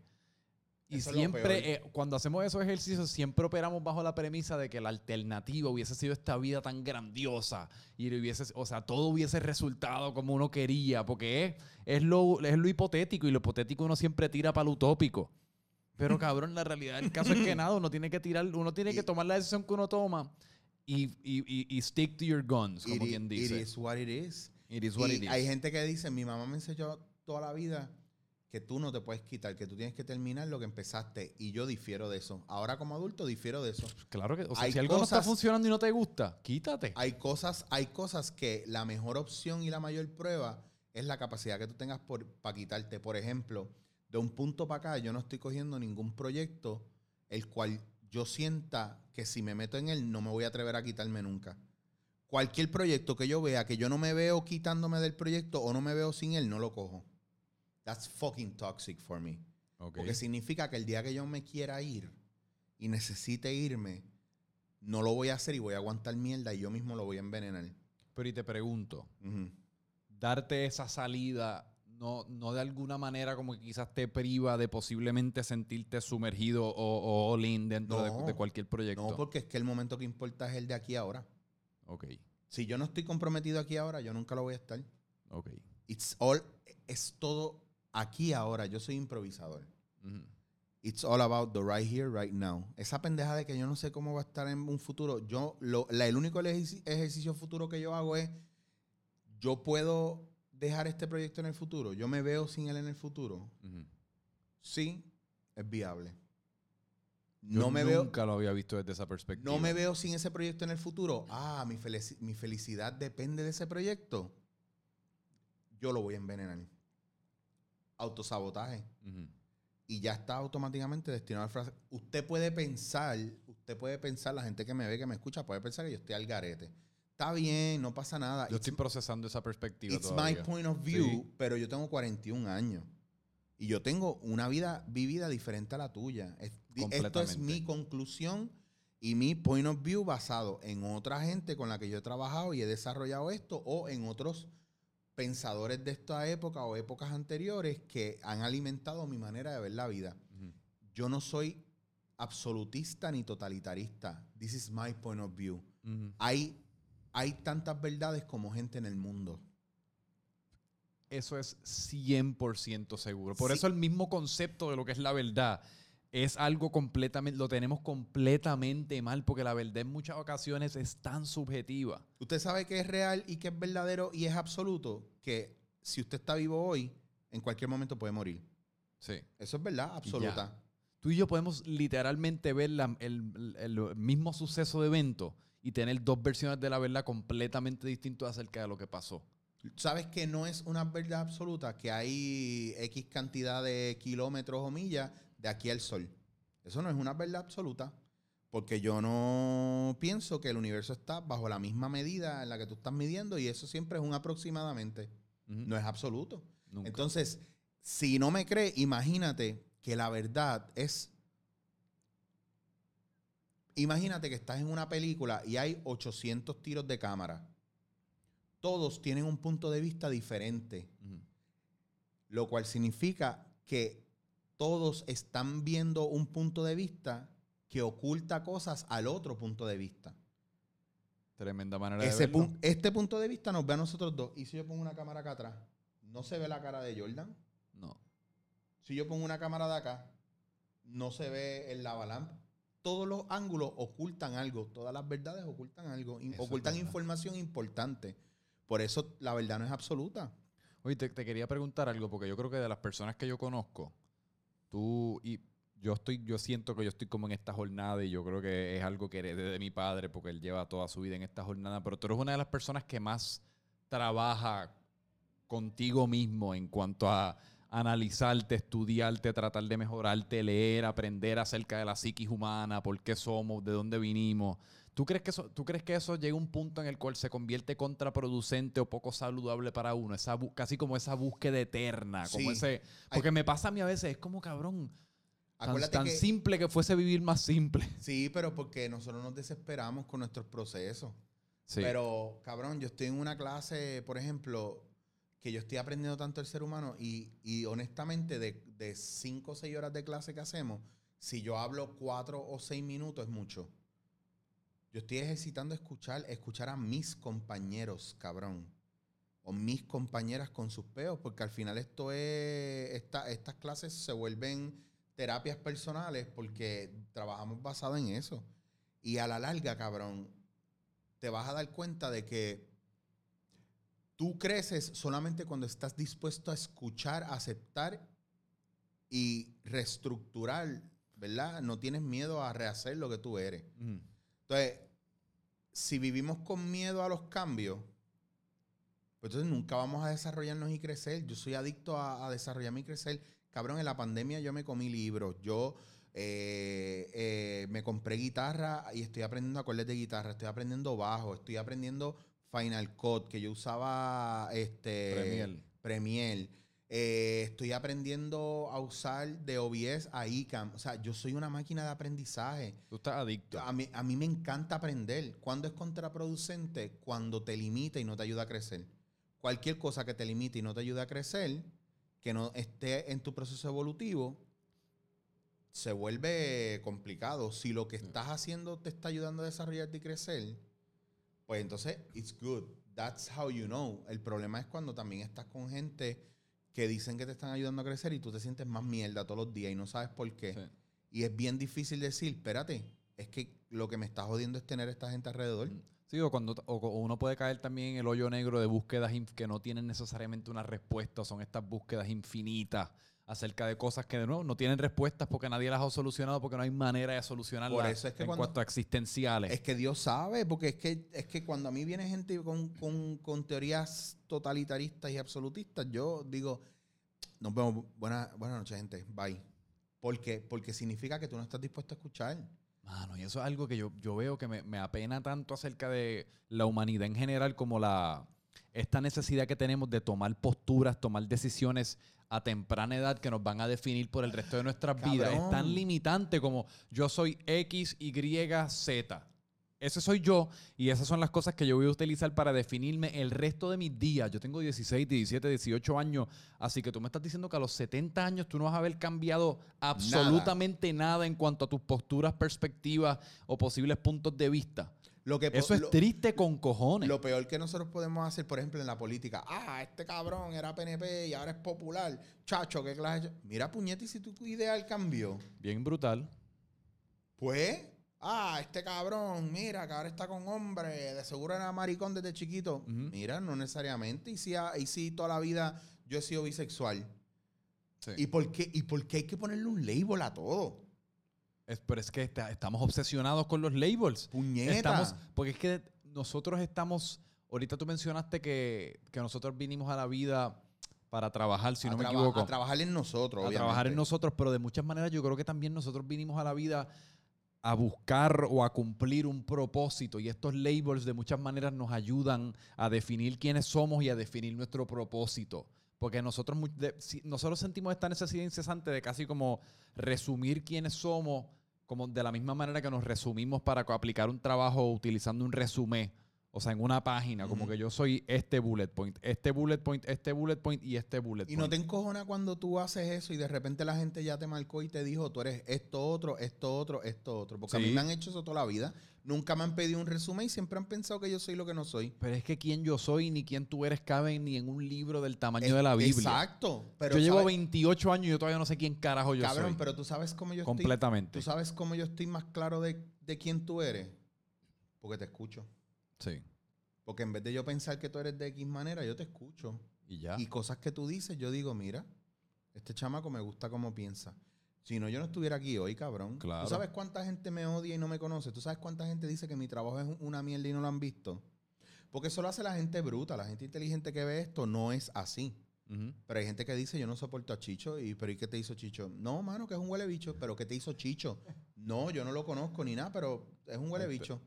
Y siempre, eh, cuando hacemos esos ejercicios, siempre operamos bajo la premisa de que la alternativa hubiese sido esta vida tan grandiosa y hubiese, o sea, todo hubiese resultado como uno quería, porque es, es, lo, es lo hipotético y lo hipotético uno siempre tira para lo utópico. Pero cabrón, la realidad del caso es que nada, uno tiene que tirar, uno tiene que tomar la decisión que uno toma y, y, y, stick to your guns, como quien dice. It is what it is. It is what it is. Hay gente que dice, mi mamá me enseñó toda la vida que tú no te puedes quitar, que tú tienes que terminar lo que empezaste. Y yo difiero de eso. Ahora como adulto difiero de eso. Claro que, o sea, si algo no está funcionando y no te gusta, quítate. Hay cosas, hay cosas que la mejor opción y la mayor prueba es la capacidad que tú tengas para quitarte. Por ejemplo, de un punto para acá, yo no estoy cogiendo ningún proyecto el cual yo sienta que si me meto en él no me voy a atrever a quitarme nunca. Cualquier proyecto que yo vea que yo no me veo quitándome del proyecto o no me veo sin él, no lo cojo. That's fucking toxic for me. Porque significa que el día que yo me quiera ir y necesite irme, no lo voy a hacer y voy a aguantar mierda y yo mismo lo voy a envenenar. Pero y te pregunto, darte esa salida, no, no de alguna manera como que quizás te priva de posiblemente sentirte sumergido o, all in dentro de, de, cualquier proyecto. No, porque es que el momento que importa es el de aquí ahora. Ok. Si yo no estoy comprometido aquí ahora, yo nunca lo voy a estar. Ok. It's all, es todo aquí ahora, yo soy improvisador. It's all about the right here, right now. Esa pendeja de que yo no sé cómo va a estar en un futuro. Yo, lo, el único ejercicio futuro que yo hago es, yo puedo dejar este proyecto en el futuro. Yo me veo sin él en el futuro. Sí, es viable. no me nunca lo había visto desde esa perspectiva. No me veo sin ese proyecto en el futuro. Ah, mi, mi felicidad depende de ese proyecto. Yo lo voy a envenenar autosabotaje. Y ya está automáticamente destinado al frase. Usted puede pensar, usted puede pensar, la gente que me ve, que me escucha, puede pensar que yo estoy al garete. Está bien, no pasa nada. Yo estoy procesando esa perspectiva. It's my point of view, pero yo tengo 41 años. Y yo tengo una vida vivida diferente a la tuya. esto es mi conclusión y mi point of view basado en otra gente con la que yo he trabajado y he desarrollado esto o en otros pensadores de esta época o épocas anteriores que han alimentado mi manera de ver la vida. Yo no soy absolutista ni totalitarista. This is my point of view. hay, hay tantas verdades como gente en el mundo. Eso es 100% seguro. Por eso el mismo concepto de lo que es la verdad es algo completamente, lo tenemos completamente mal, porque la verdad en muchas ocasiones es tan subjetiva. Usted sabe que es real y que es verdadero y es absoluto, que si usted está vivo hoy, en cualquier momento puede morir. Sí. Eso es verdad, absoluta. Tú y yo podemos literalmente ver el, mismo suceso de evento y tener dos versiones de la verdad completamente distintas acerca de lo que pasó. ¿Sabes que no es una verdad absoluta? Que hay X cantidad de kilómetros o millas de aquí al Sol. Eso no es una verdad absoluta. Porque yo no pienso que el universo está bajo la misma medida en la que tú estás midiendo y eso siempre es un aproximadamente. No es absoluto. Entonces, si no me cree, imagínate que la verdad es... Imagínate que estás en una película y hay 800 tiros de cámara. Todos tienen un punto de vista diferente. Lo cual significa que todos están viendo un punto de vista que oculta cosas al otro punto de vista. Tremenda manera de verlo. este punto de vista nos ve a nosotros dos. ¿Y si yo pongo una cámara acá atrás? ¿No se ve la cara de Jordan? No. Si yo pongo una cámara de acá, no se ve el lavalamp. Todos los ángulos ocultan algo. Todas las verdades ocultan algo. ocultan información importante. Por eso la verdad no es absoluta. Oye, te, te, quería preguntar algo, porque yo creo que de las personas que yo conozco, tú y yo estoy, yo siento que yo estoy como en esta jornada y yo creo que es algo que heredé de mi padre porque él lleva toda su vida en esta jornada, pero tú eres una de las personas que más trabaja contigo mismo en cuanto a analizarte, estudiarte, tratar de mejorarte, leer, aprender acerca de la psiquis humana, por qué somos, de dónde vinimos. ¿Tú crees que eso, ¿tú crees que eso llega a un punto en el cual se convierte contraproducente o poco saludable para uno? Esa casi como esa búsqueda eterna, como ese... Porque me pasa a mí a veces, es como cabrón Tan, simple que fuese vivir más simple. Sí, pero porque nosotros nos desesperamos con nuestros procesos. Pero, cabrón, yo estoy en una clase, por ejemplo, que yo estoy aprendiendo tanto el ser humano y, honestamente de, de cinco o seis horas de clase que hacemos, si yo hablo cuatro o seis minutos es mucho. Yo estoy ejercitando escuchar, escuchar a mis compañeros, cabrón. O mis compañeras con sus peos, porque al final esto es. estas clases se vuelven terapias personales porque trabajamos basado en eso. Y a la larga, cabrón, te vas a dar cuenta de que tú creces solamente cuando estás dispuesto a escuchar, aceptar y reestructurar, ¿verdad? No tienes miedo a rehacer lo que tú eres. Entonces, si vivimos con miedo a los cambios, pues entonces nunca vamos a desarrollarnos y crecer. Yo soy adicto a, a desarrollarme y crecer Cabrón, en la pandemia yo me comí libros. Yo eh, eh, me compré guitarra y estoy aprendiendo acordes de guitarra. Estoy aprendiendo bajo. Estoy aprendiendo Final Cut, que yo usaba este, Premiere. Premiere. Eh, estoy aprendiendo a usar de OBS a ICAM. O sea, yo soy una máquina de aprendizaje. Tú estás adicto. A mí, a mí me encanta aprender. ¿Cuándo es contraproducente? Cuando te limita y no te ayuda a crecer. Cualquier cosa que te limite y no te ayude a crecer, que no esté en tu proceso evolutivo, se vuelve complicado. Si lo que estás haciendo te está ayudando a desarrollarte y crecer, pues entonces it's good. That's how you know. El problema es cuando también estás con gente que dicen que te están ayudando a crecer y tú te sientes más mierda todos los días y no sabes por qué. Y es bien difícil decir, espérate, es que lo que me está jodiendo es tener esta gente alrededor. Sí, o, cuando, uno puede caer también en el hoyo negro de búsquedas que no tienen necesariamente una respuesta, son estas búsquedas infinitas acerca de cosas que de nuevo no tienen respuestas porque nadie las ha solucionado, porque no hay manera de solucionarlas Por eso es que en cuanto a existenciales. Es que Dios sabe, porque es que, es que cuando a mí viene gente con, con, teorías totalitaristas y absolutistas, yo digo, nos vemos, buenas buena noches gente, bye. ¿Por qué? Porque significa que tú no estás dispuesto a escuchar. Mano, y eso es algo que yo, yo veo que me, me, apena tanto acerca de la humanidad en general como la esta necesidad que tenemos de tomar posturas, tomar decisiones a temprana edad que nos van a definir por el resto de nuestras vidas. Es tan limitante como yo soy X, Y, Z. Ese soy yo y esas son las cosas que yo voy a utilizar para definirme el resto de mis días. Yo tengo 16, 17, 18 años, así que tú me estás diciendo que a los 70 años tú no vas a haber cambiado absolutamente nada, en cuanto a tus posturas, perspectivas o posibles puntos de vista. Lo que, Eso es triste con cojones. Lo peor que nosotros podemos hacer, por ejemplo, en la política, ah, este cabrón era PNP y ahora es popular. Chacho, qué clase. Mira, puñete, si tu ideal cambió. Bien brutal. Pues Ah, este cabrón, mira, que ahora está con hombre, de seguro era maricón desde chiquito. Mira, no necesariamente. Y si, y si toda la vida yo he sido bisexual. ¿Y, por qué, ¿Y por qué hay que ponerle un label a todo? Es, pero es que estamos obsesionados con los labels. Puñeta. porque es que nosotros estamos. Ahorita tú mencionaste que, que nosotros vinimos a la vida para trabajar, si no me equivoco. A trabajar en nosotros, A trabajar en nosotros, pero de muchas maneras yo creo que también nosotros vinimos a la vida a buscar o a cumplir un propósito y estos labels de muchas maneras nos ayudan a definir quiénes somos y a definir nuestro propósito. Porque nosotros, nosotros sentimos esta necesidad incesante de casi como resumir quiénes somos, como de la misma manera que nos resumimos para aplicar un trabajo utilizando un resumen o sea, en una página, como que yo soy este bullet point, este bullet point, este bullet point y este bullet point. Y no te encojona cuando tú haces eso y de repente la gente ya te marcó y te dijo, tú eres esto otro, esto otro, esto otro. Porque a mí me han hecho eso toda la vida. Nunca me han pedido un resumen y siempre han pensado que yo soy lo que no soy. Pero es que quién yo soy ni quién tú eres cabe ni en un libro del tamaño de la Biblia. Exacto. Pero yo llevo 28 años y yo todavía no sé quién carajo yo soy. Cabrón, pero tú sabes cómo yo estoy. Completamente. Tú sabes cómo yo estoy más claro de, de quién tú eres. Porque te escucho. Sí. Porque en vez de yo pensar que tú eres de X manera, yo te escucho. Y ya. Y cosas que tú dices, yo digo, mira, este chamaco me gusta cómo piensa. Si no, yo no estuviera aquí hoy, cabrón. Claro. ¿Tú sabes cuánta gente me odia y no me conoce? ¿Tú sabes cuánta gente dice que mi trabajo es una mierda y no lo han visto? Porque eso lo hace la gente bruta. La gente inteligente que ve esto no es así. Pero hay gente que dice, yo no soporto a Chicho. Y, ¿Pero ¿y qué te hizo Chicho? No, mano, que es un huele bicho. ¿Pero qué te hizo Chicho? No, yo no lo conozco ni nada, pero es un huele bicho.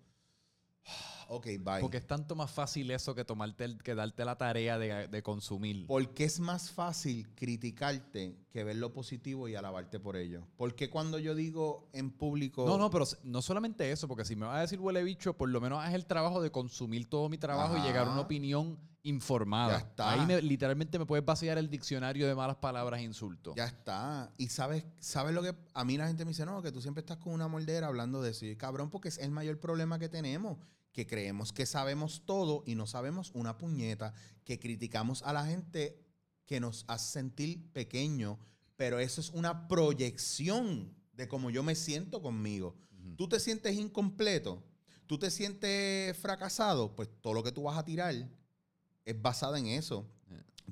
Ok, bye. Porque es tanto más fácil eso que tomarte que darte la tarea de, consumir. Porque es más fácil criticarte que ver lo positivo y alabarte por ello. Porque cuando yo digo en público. No, no, pero no solamente eso, porque si me vas a decir huele bicho, por lo menos haz el trabajo de consumir todo mi trabajo y llegar a una opinión informada. Ya está. Ahí literalmente me puedes vaciar el diccionario de malas palabras e insultos. Ya está. Y sabes, sabes lo que a mí la gente me dice, no, que tú siempre estás con una moldera hablando de eso. Y cabrón, porque es el mayor problema que tenemos que creemos que sabemos todo y no sabemos una puñeta, que criticamos a la gente que nos hace sentir pequeño, pero eso es una proyección de cómo yo me siento conmigo. Tú te sientes incompleto, tú te sientes fracasado, pues todo lo que tú vas a tirar es basado en eso.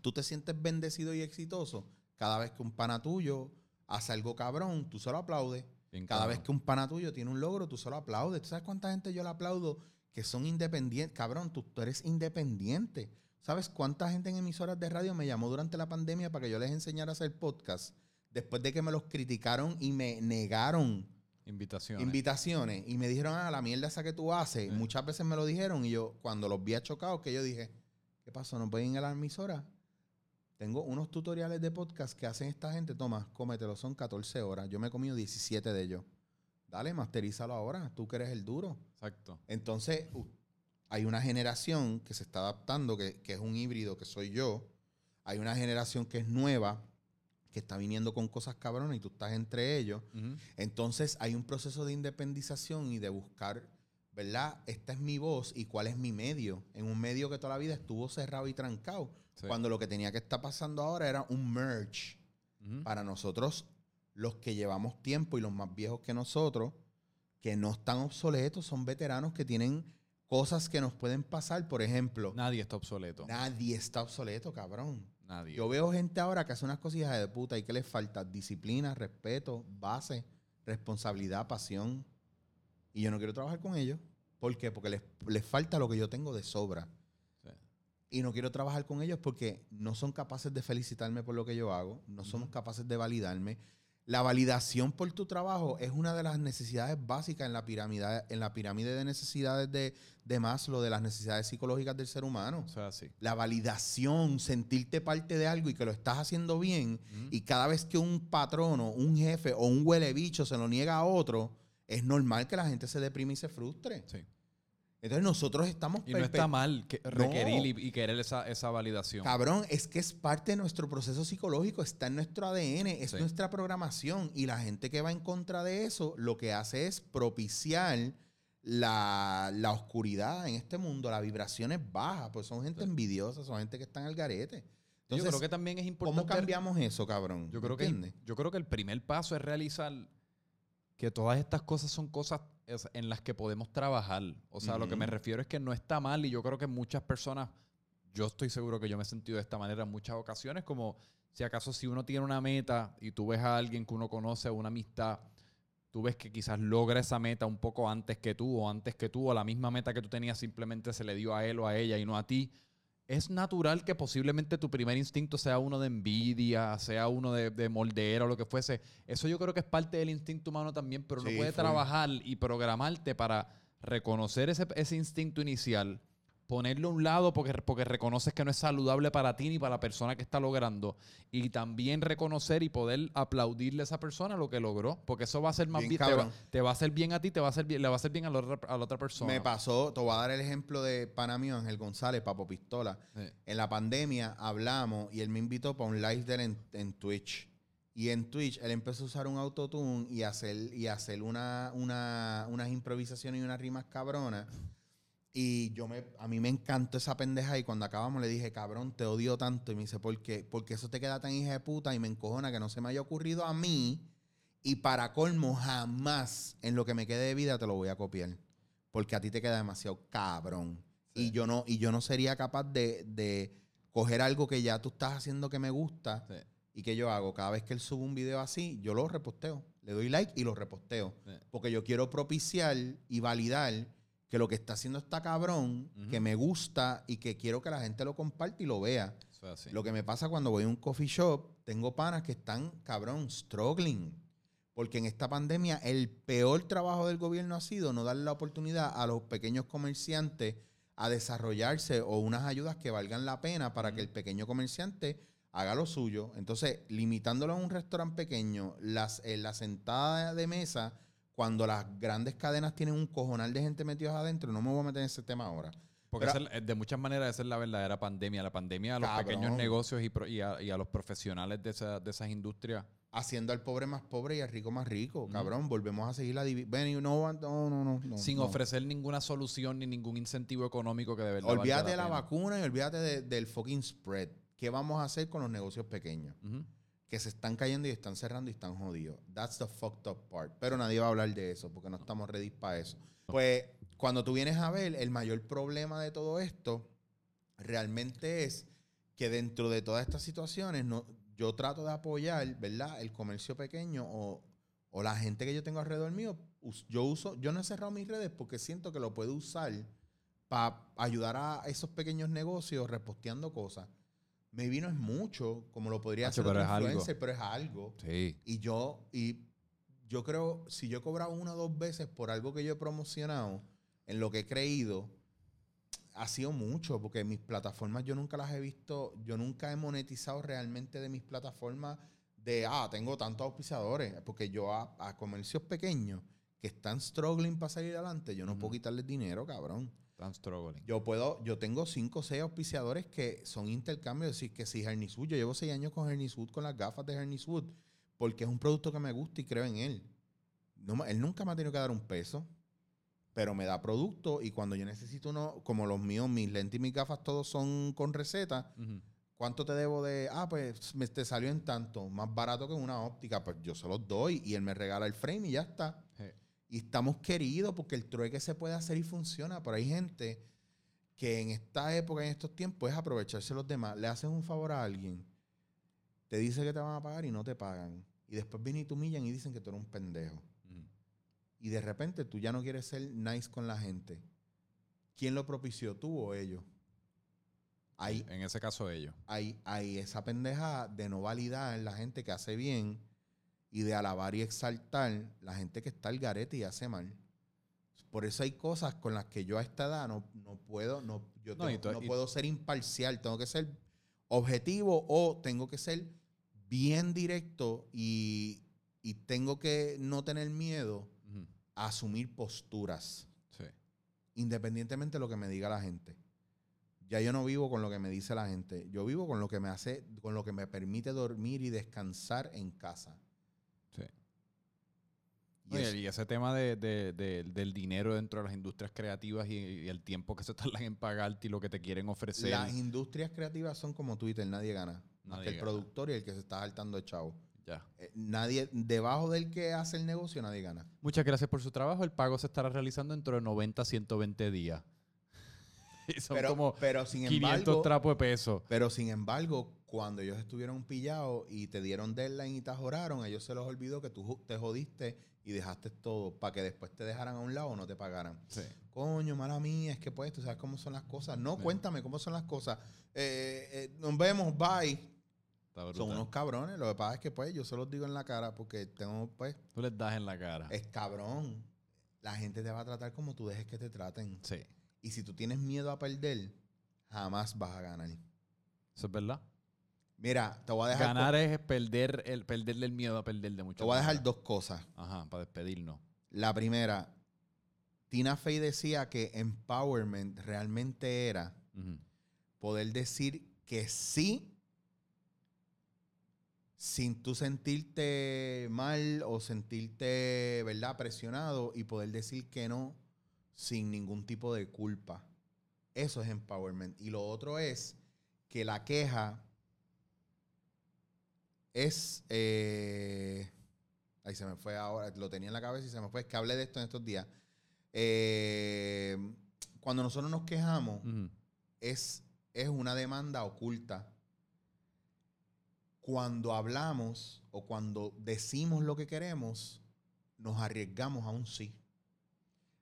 Tú te sientes bendecido y exitoso. Cada vez que un pana tuyo hace algo cabrón, tú solo aplaudes. Cada vez que un pana tuyo tiene un logro, tú solo aplaudes. ¿Tú sabes cuánta gente yo le aplaudo que son independientes. Cabrón, tú, eres independiente. ¿Sabes cuánta gente en emisoras de radio me llamó durante la pandemia para que yo les enseñara a hacer podcast? Después de que me los criticaron y me negaron invitaciones. Invitaciones. Y me dijeron, ah, la mierda esa que tú haces. Muchas veces me lo dijeron y yo, cuando los vi chocados, que yo dije, ¿qué pasó? ¿No pueden ir a la emisora? Tengo unos tutoriales de podcast que hacen esta gente. Toma, cómetelo, son 14 horas. Yo me he comido 17 de ellos. Dale, masterízalo ahora. Tú que eres el duro. Exacto. Entonces, hay una generación que se está adaptando, que, es un híbrido, que soy yo. Hay una generación que es nueva, que está viniendo con cosas cabronas y tú estás entre ellos. Entonces, hay un proceso de independización y de buscar, ¿verdad? Esta es mi voz y cuál es mi medio. En un medio que toda la vida estuvo cerrado y trancado. Cuando lo que tenía que estar pasando ahora era un merge. Para nosotros los que llevamos tiempo y los más viejos que nosotros, que no están obsoletos, son veteranos que tienen cosas que nos pueden pasar. Por ejemplo, nadie está obsoleto. Nadie está obsoleto, cabrón. Nadie. Yo veo gente ahora que hace unas cosillas de puta y que les falta disciplina, respeto, base, responsabilidad, pasión. Y yo no quiero trabajar con ellos. ¿Por qué? Porque les, les falta lo que yo tengo de sobra. Y no quiero trabajar con ellos porque no son capaces de felicitarme por lo que yo hago, no somos capaces de validarme la validación por tu trabajo es una de las necesidades básicas en la pirámide, en la pirámide de necesidades de, de Maslow, de las necesidades psicológicas del ser humano. O sea, sí. La validación, sentirte parte de algo y que lo estás haciendo bien, y cada vez que un patrono, un jefe o un huele bicho se lo niega a otro, es normal que la gente se deprime y se frustre. Sí. Entonces nosotros estamos... Y no está mal requerir y, querer esa, esa, validación. Cabrón, es que es parte de nuestro proceso psicológico, está en nuestro ADN, es nuestra programación. Y la gente que va en contra de eso, lo que hace es propiciar la, oscuridad en este mundo, las vibraciones bajas, pues son gente envidiosa, son gente que están al garete. Entonces, yo creo que también es importante... ¿Cómo cambiamos eso, cabrón? Yo creo, que, yo creo que el primer paso es realizar que todas estas cosas son cosas en las que podemos trabajar. O sea, lo que me refiero es que no está mal y yo creo que muchas personas, yo estoy seguro que yo me he sentido de esta manera en muchas ocasiones, como si acaso si uno tiene una meta y tú ves a alguien que uno conoce, una amistad, tú ves que quizás logra esa meta un poco antes que tú o antes que tú, o la misma meta que tú tenías simplemente se le dio a él o a ella y no a ti es natural que posiblemente tu primer instinto sea uno de envidia, sea uno de, de moldera o lo que fuese. Eso yo creo que es parte del instinto humano también, pero uno puede trabajar y programarte para reconocer ese, ese instinto inicial ponerlo a un lado porque, porque reconoces que no es saludable para ti ni para la persona que está logrando. Y también reconocer y poder aplaudirle a esa persona lo que logró. Porque eso va a ser más bien. te, va, a hacer bien a ti, te va a hacer bien, le va a hacer bien a la, otra, persona. Me pasó, te voy a dar el ejemplo de pana mío, Ángel González, Papo Pistola. En la pandemia hablamos y él me invitó para un live de en, Twitch. Y en Twitch él empezó a usar un autotune y hacer, y hacer una, una, unas improvisaciones y unas rimas cabronas y yo me, a mí me encantó esa pendeja y cuando acabamos le dije, cabrón, te odio tanto. Y me dice, ¿por qué? Porque eso te queda tan hija de puta y me encojona que no se me haya ocurrido a mí. Y para colmo, jamás en lo que me quede de vida te lo voy a copiar. Porque a ti te queda demasiado cabrón. Y, yo no, y yo no sería capaz de, de, coger algo que ya tú estás haciendo que me gusta. Y que yo hago, cada vez que él sube un video así, yo lo reposteo. Le doy like y lo reposteo. Porque yo quiero propiciar y validar que lo que está haciendo está cabrón, que me gusta y que quiero que la gente lo comparte y lo vea. Lo que me pasa cuando voy a un coffee shop, tengo panas que están, cabrón, struggling. Porque en esta pandemia el peor trabajo del gobierno ha sido no darle la oportunidad a los pequeños comerciantes a desarrollarse o unas ayudas que valgan la pena para que el pequeño comerciante haga lo suyo. Entonces, limitándolo a un restaurante pequeño, las, eh, la sentada de mesa cuando las grandes cadenas tienen un cojonal de gente metidos adentro, no me voy a meter en ese tema ahora. Porque de muchas maneras esa es la verdadera pandemia. La pandemia a los pequeños negocios y, a, los profesionales de, esas industrias. Haciendo al pobre más pobre y al rico más rico. Cabrón, volvemos a seguir la división. No, no, no, no, Sin ofrecer ninguna solución ni ningún incentivo económico que de verdad Olvídate de la, vacuna y olvídate del fucking spread. ¿Qué vamos a hacer con los negocios pequeños? Que se están cayendo y están cerrando y están jodidos. That's the fucked up part. Pero nadie va a hablar de eso porque no estamos ready para eso. Pues cuando tú vienes a ver, el mayor problema de todo esto realmente es que dentro de todas estas situaciones no, yo trato de apoyar, ¿verdad? El comercio pequeño o, o la gente que yo tengo alrededor mío. Yo uso, yo no he cerrado mis redes porque siento que lo puedo usar para ayudar a esos pequeños negocios reposteando cosas me vino es mucho, como lo podría hacer pero influencer, pero es algo. Sí. Y yo, y yo creo, si yo he cobrado una o dos veces por algo que yo he promocionado, en lo que he creído, ha sido mucho, porque mis plataformas yo nunca las he visto, yo nunca he monetizado realmente de mis plataformas de, ah, tengo tantos auspiciadores, porque yo a, comercios pequeños que están struggling para salir adelante, yo no puedo quitarles dinero, cabrón. Yo puedo, yo tengo cinco o seis auspiciadores que son intercambios. Es decir, que si Hernis yo llevo seis años con Hernis con las gafas de Hernis porque es un producto que me gusta y creo en él. No, él nunca me ha tenido que dar un peso, pero me da producto y cuando yo necesito uno, como los míos, mis lentes y mis gafas todos son con receta, ¿cuánto te debo de? Ah, pues me te salió en tanto, más barato que una óptica, pues yo se los doy y él me regala el frame y ya está. Y estamos queridos porque el trueque se puede hacer y funciona. Pero hay gente que en esta época, en estos tiempos, es aprovecharse los demás. Le haces un favor a alguien, te dice que te van a pagar y no te pagan. Y después vienen y te humillan y dicen que tú eres un pendejo. Y de repente tú ya no quieres ser nice con la gente. ¿Quién lo propició, tú o ellos? Hay, en ese caso ellos. Hay, hay esa pendeja de no validar la gente que hace bien y de alabar y exaltar la gente que está al garete y hace mal. Por eso hay cosas con las que yo a esta edad no, puedo, no, yo no, puedo ser imparcial, tengo que ser objetivo o tengo que ser bien directo y, tengo que no tener miedo a asumir posturas. Independientemente de lo que me diga la gente. Ya yo no vivo con lo que me dice la gente. Yo vivo con lo que me hace, con lo que me permite dormir y descansar en casa. Y, ese tema de, del dinero dentro de las industrias creativas y, el tiempo que se tardan en pagarte y lo que te quieren ofrecer. Las industrias creativas son como Twitter, nadie gana. Nadie el productor y el que se está saltando de chavo. Ya. Eh, nadie, debajo del que hace el negocio, nadie gana. Muchas gracias por su trabajo. El pago se estará realizando dentro de 90 a 120 días. Y son Pero, como pero sin 500 embargo, trapos de peso. pero sin embargo, cuando ellos estuvieron pillados y te dieron deadline y te ajoraron, a ellos se les olvidó que tú te jodiste y dejaste todo para que después te dejaran a un lado o no te pagaran. Sí. Coño, mala mía, es que pues tú sabes cómo son las cosas. No, cuéntame cómo son las cosas. Eh, eh, nos vemos, bye. Son unos cabrones. Lo que pasa es que pues yo se los digo en la cara porque tengo pues Tú les das en la cara. es cabrón. La gente te va a tratar como tú dejes que te traten. Sí. Y si tú tienes miedo a perder, jamás vas a ganar. Eso es verdad. Mira, te voy a dejar, Ganar es perder el, perderle el miedo a perder de mucho. te voy a dejar dos cosas. Ajá, para despedirnos. La primera, Tina Fey decía que empowerment realmente era poder decir que sí sin tú sentirte mal o sentirte, ¿verdad?, presionado y poder decir que no sin ningún tipo de culpa. Eso es empowerment. Y lo otro es que la queja es... eh, ahí se me fue ahora, lo tenía en la cabeza y se me fue. Es que hablé de esto en estos días. Eh, cuando nosotros nos quejamos, es, es una demanda oculta. Cuando hablamos o cuando decimos lo que queremos, nos arriesgamos a un sí.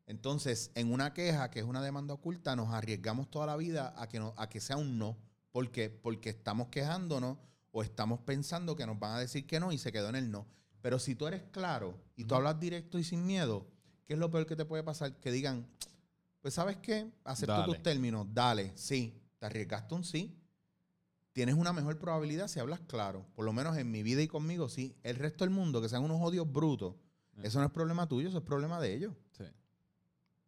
Entonces, en una queja, que es una demanda oculta, nos arriesgamos toda la vida a que, no, a que sea un no. ¿Por qué? Porque estamos quejándonos o estamos pensando que nos van a decir que no y se quedó en el no. Pero si tú eres claro y tú hablas directo y sin miedo, ¿qué es lo peor que te puede pasar? Que digan, pues sabes qué, acepto Dale. tus términos, dale, sí, te arriesgaste un sí. Tienes una mejor probabilidad si hablas claro. Por lo menos en mi vida y conmigo, sí. El resto del mundo, que sean unos odios brutos, eso no es problema tuyo, eso es problema de ellos.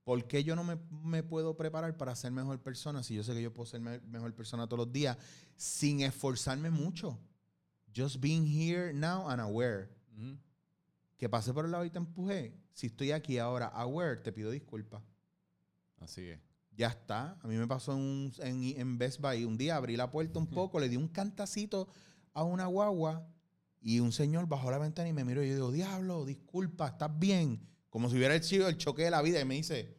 ¿Por qué yo no me, me puedo preparar para ser mejor persona si yo sé que yo puedo ser me- mejor persona todos los días sin esforzarme mucho? Just being here now and aware. Que pasé por el lado y te empujé. Si estoy aquí ahora aware, te pido disculpas. Así es. Ya está. A mí me pasó en, un- en, en Best Buy. Un día abrí la puerta un poco, le di un cantacito a una guagua y un señor bajó la ventana y me miró y yo digo, diablo, disculpa, ¿estás bien? Como si hubiera sido el choque de la vida y me dice,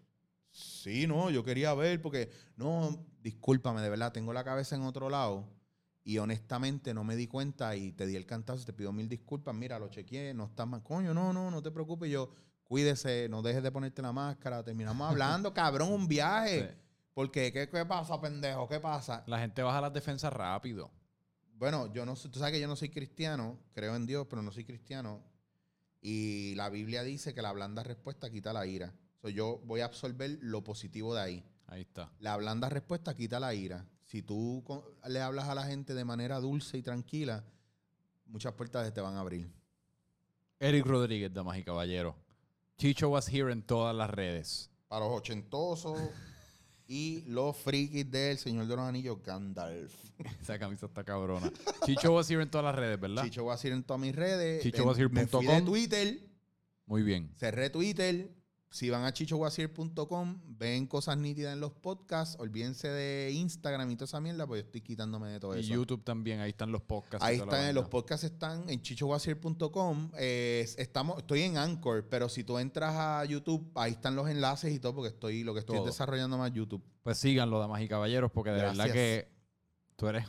sí, no, yo quería ver porque, no, discúlpame, de verdad, tengo la cabeza en otro lado y honestamente no me di cuenta y te di el cantazo, te pido mil disculpas, mira, lo chequeé, no estás mal, coño, no, no, no te preocupes, yo, cuídese, no dejes de ponerte la máscara, terminamos hablando, cabrón, un viaje. Sí. Porque, ¿qué, ¿qué pasa, pendejo? ¿Qué pasa? La gente baja las defensas rápido. Bueno, yo no sé, tú sabes que yo no soy cristiano, creo en Dios, pero no soy cristiano. Y la Biblia dice que la blanda respuesta quita la ira. So, yo voy a absorber lo positivo de ahí. Ahí está. La blanda respuesta quita la ira. Si tú le hablas a la gente de manera dulce y tranquila, muchas puertas se te van a abrir. Eric Rodríguez, damas y caballeros. Chicho was here en todas las redes. Para los ochentosos y los frikis del Señor de los Anillos, Gandalf. Esa camisa está cabrona. Chicho here en todas las redes, ¿verdad? Chicho va a ir en todas mis redes. chichowasir.com. Me fui de Twitter. Muy bien. Cerré Twitter. Si van a chichowasir.com, ven cosas nítidas en los podcasts. Olvídense de Instagram y toda esa mierda, pues yo estoy quitándome de todo Y eso. YouTube también, ahí están los podcasts. y Ahí están, los podcasts están en chichowasir.com. Eh, estamos, estoy en Anchor, pero si tú entras a YouTube, ahí están los enlaces y todo, porque estoy, lo que estoy Todo. desarrollando más YouTube. Pues síganlo, damas y caballeros, porque de verdad que tú eres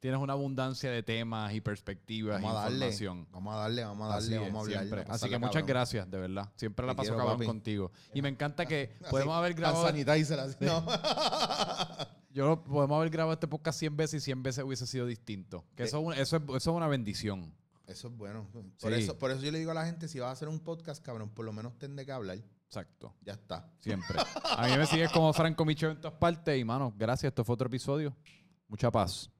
tienes una abundancia de temas y perspectivas Vamos y a darle, información. vamos a darle, vamos a darle, vamos a hablar. siempre. Así que muchas gracias, de verdad. Siempre la Te paso quiero, cabrón papi. contigo. Y me encanta que Así, podemos haber grabado. no. Yo podemos haber grabado este podcast 100 veces y 100 veces hubiese sido distinto. Que eso, eso, es, eso es una bendición. Eso es bueno. Por, Sí. eso, por eso yo le digo a la gente, si vas a hacer un podcast, cabrón, por lo menos ten de qué hablar. Exacto. Ya está. Siempre. A mí me sigues como Franco Micho en todas partes. Y, mano, gracias. Esto fue otro episodio. Mucha paz.